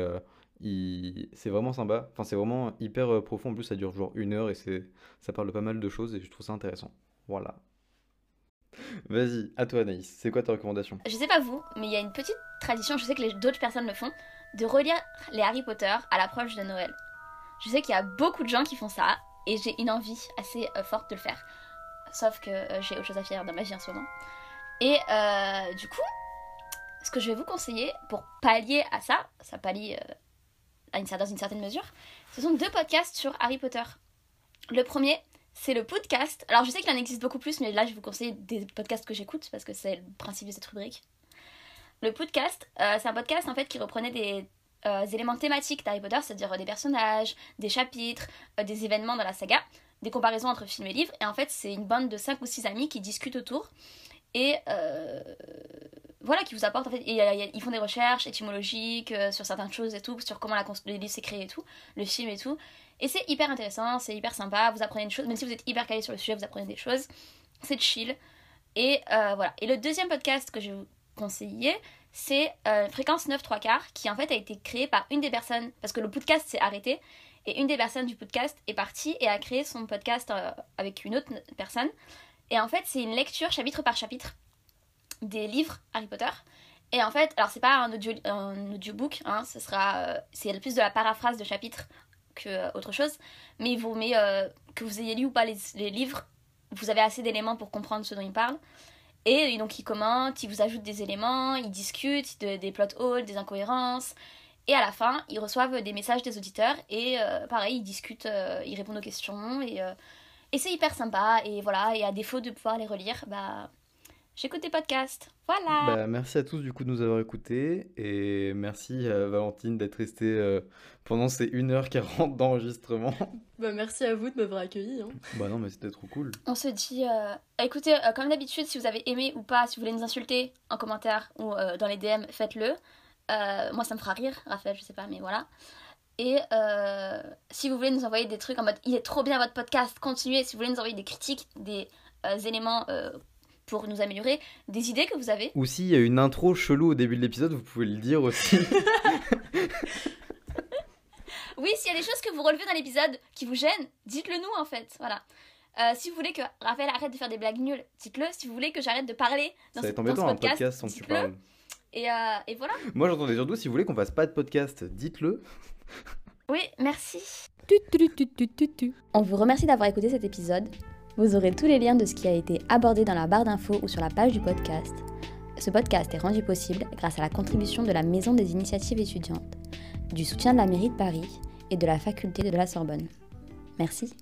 S1: c'est vraiment sympa. Enfin c'est vraiment hyper euh, profond. En plus ça dure genre une heure et ça parle de pas mal de choses et je trouve ça intéressant. Voilà. Vas-y, à toi Anaïs. C'est quoi ta recommandation?
S8: Je sais pas vous, mais il y a une petite tradition, je sais que d'autres personnes le font, de relire les Harry Potter à l'approche de Noël. Je sais qu'il y a beaucoup de gens qui font ça et j'ai une envie assez euh, forte de le faire. Sauf que euh, j'ai autre chose à faire dans ma vie en ce moment. Et du coup, ce que je vais vous conseiller pour pallier à ça, ça pallie euh, à une, cer- dans une certaine mesure, ce sont deux podcasts sur Harry Potter. Le premier, c'est le podcast. Alors je sais qu'il en existe beaucoup plus, mais là je vous conseiller des podcasts que j'écoute parce que c'est le principe de cette rubrique. Le podcast, euh, c'est un podcast en fait qui reprenait des euh, éléments thématiques d'Harry Potter, c'est-à-dire euh, des personnages, des chapitres, des événements dans la saga, des comparaisons entre film et livre. Et en fait, c'est une bande de 5 ou 6 amis qui discutent autour et euh, voilà, qui vous apportent en fait. y a- ils font des recherches étymologiques euh, sur certaines choses et tout, sur comment la, le livre s'est créé et tout, le film et tout. Et c'est hyper intéressant, c'est hyper sympa, vous apprenez une chose, même si vous êtes hyper calé sur le sujet, vous apprenez des choses. C'est chill. Et euh, voilà. Et le deuxième podcast que je vais vous conseiller, c'est Fréquence 9 3 quarts, qui en fait a été créé par une des personnes, parce que le podcast s'est arrêté, et une des personnes du podcast est partie et a créé son podcast avec une autre personne. Et en fait, c'est une lecture chapitre par chapitre des livres Harry Potter. Et en fait, alors c'est pas un, audio, un audiobook, hein, ce sera, euh, c'est plus de la paraphrase de chapitre que euh, autre chose. Mais il vous met, euh, que vous ayez lu ou pas les, livres, vous avez assez d'éléments pour comprendre ce dont il parle. Et donc il commente, il vous ajoute des éléments, il discute de- des plot holes, des incohérences. Et à la fin, ils reçoivent des messages des auditeurs et pareil, ils discutent, euh, ils répondent aux questions et, et c'est hyper sympa. Et voilà, et à défaut de pouvoir les relire, bah j'écoute des podcasts. Voilà.
S1: Bah, merci à tous du coup de nous avoir écoutés et merci à Valentine d'être restée euh, pendant ces 1h40 d'enregistrement. *laughs*
S7: Bah, merci à vous de m'avoir accueilli. Hein.
S1: Bah non mais c'était trop cool.
S8: On se dit, euh, écoutez, euh, comme d'habitude, si vous avez aimé ou pas, si vous voulez nous insulter en commentaire ou euh, dans les DM, faites-le. Euh, moi, ça me fera rire, Raphaël, je sais pas, mais voilà. Et euh, si vous voulez nous envoyer des trucs en mode, il est trop bien votre podcast, continuez. Si vous voulez nous envoyer des critiques, des euh, éléments euh, pour nous améliorer, des idées que vous avez.
S1: Ou s'il y a une intro chelou au début de l'épisode, vous pouvez le dire aussi. *laughs*
S8: Oui, s'il y a des choses que vous relevez dans l'épisode qui vous gênent, dites-le nous en fait. Voilà. Euh, si vous voulez que Raphaël arrête de faire des blagues nulles, dites-le. Si vous voulez que j'arrête de parler dans,
S1: Ça
S8: ce, dans ce
S1: embêtant un
S8: podcast,
S1: podcast sans
S8: dites-le. Et, euh, et voilà.
S1: Moi j'entendais surtout si vous voulez qu'on fasse pas de podcast, dites-le.
S8: Oui, merci. On vous remercie d'avoir écouté cet épisode. Vous aurez tous les liens de ce qui a été abordé dans la barre d'infos ou sur la page du podcast. Ce podcast est rendu possible grâce à la contribution de la Maison des initiatives étudiantes, du soutien de la mairie de Paris et de la faculté de la Sorbonne. Merci.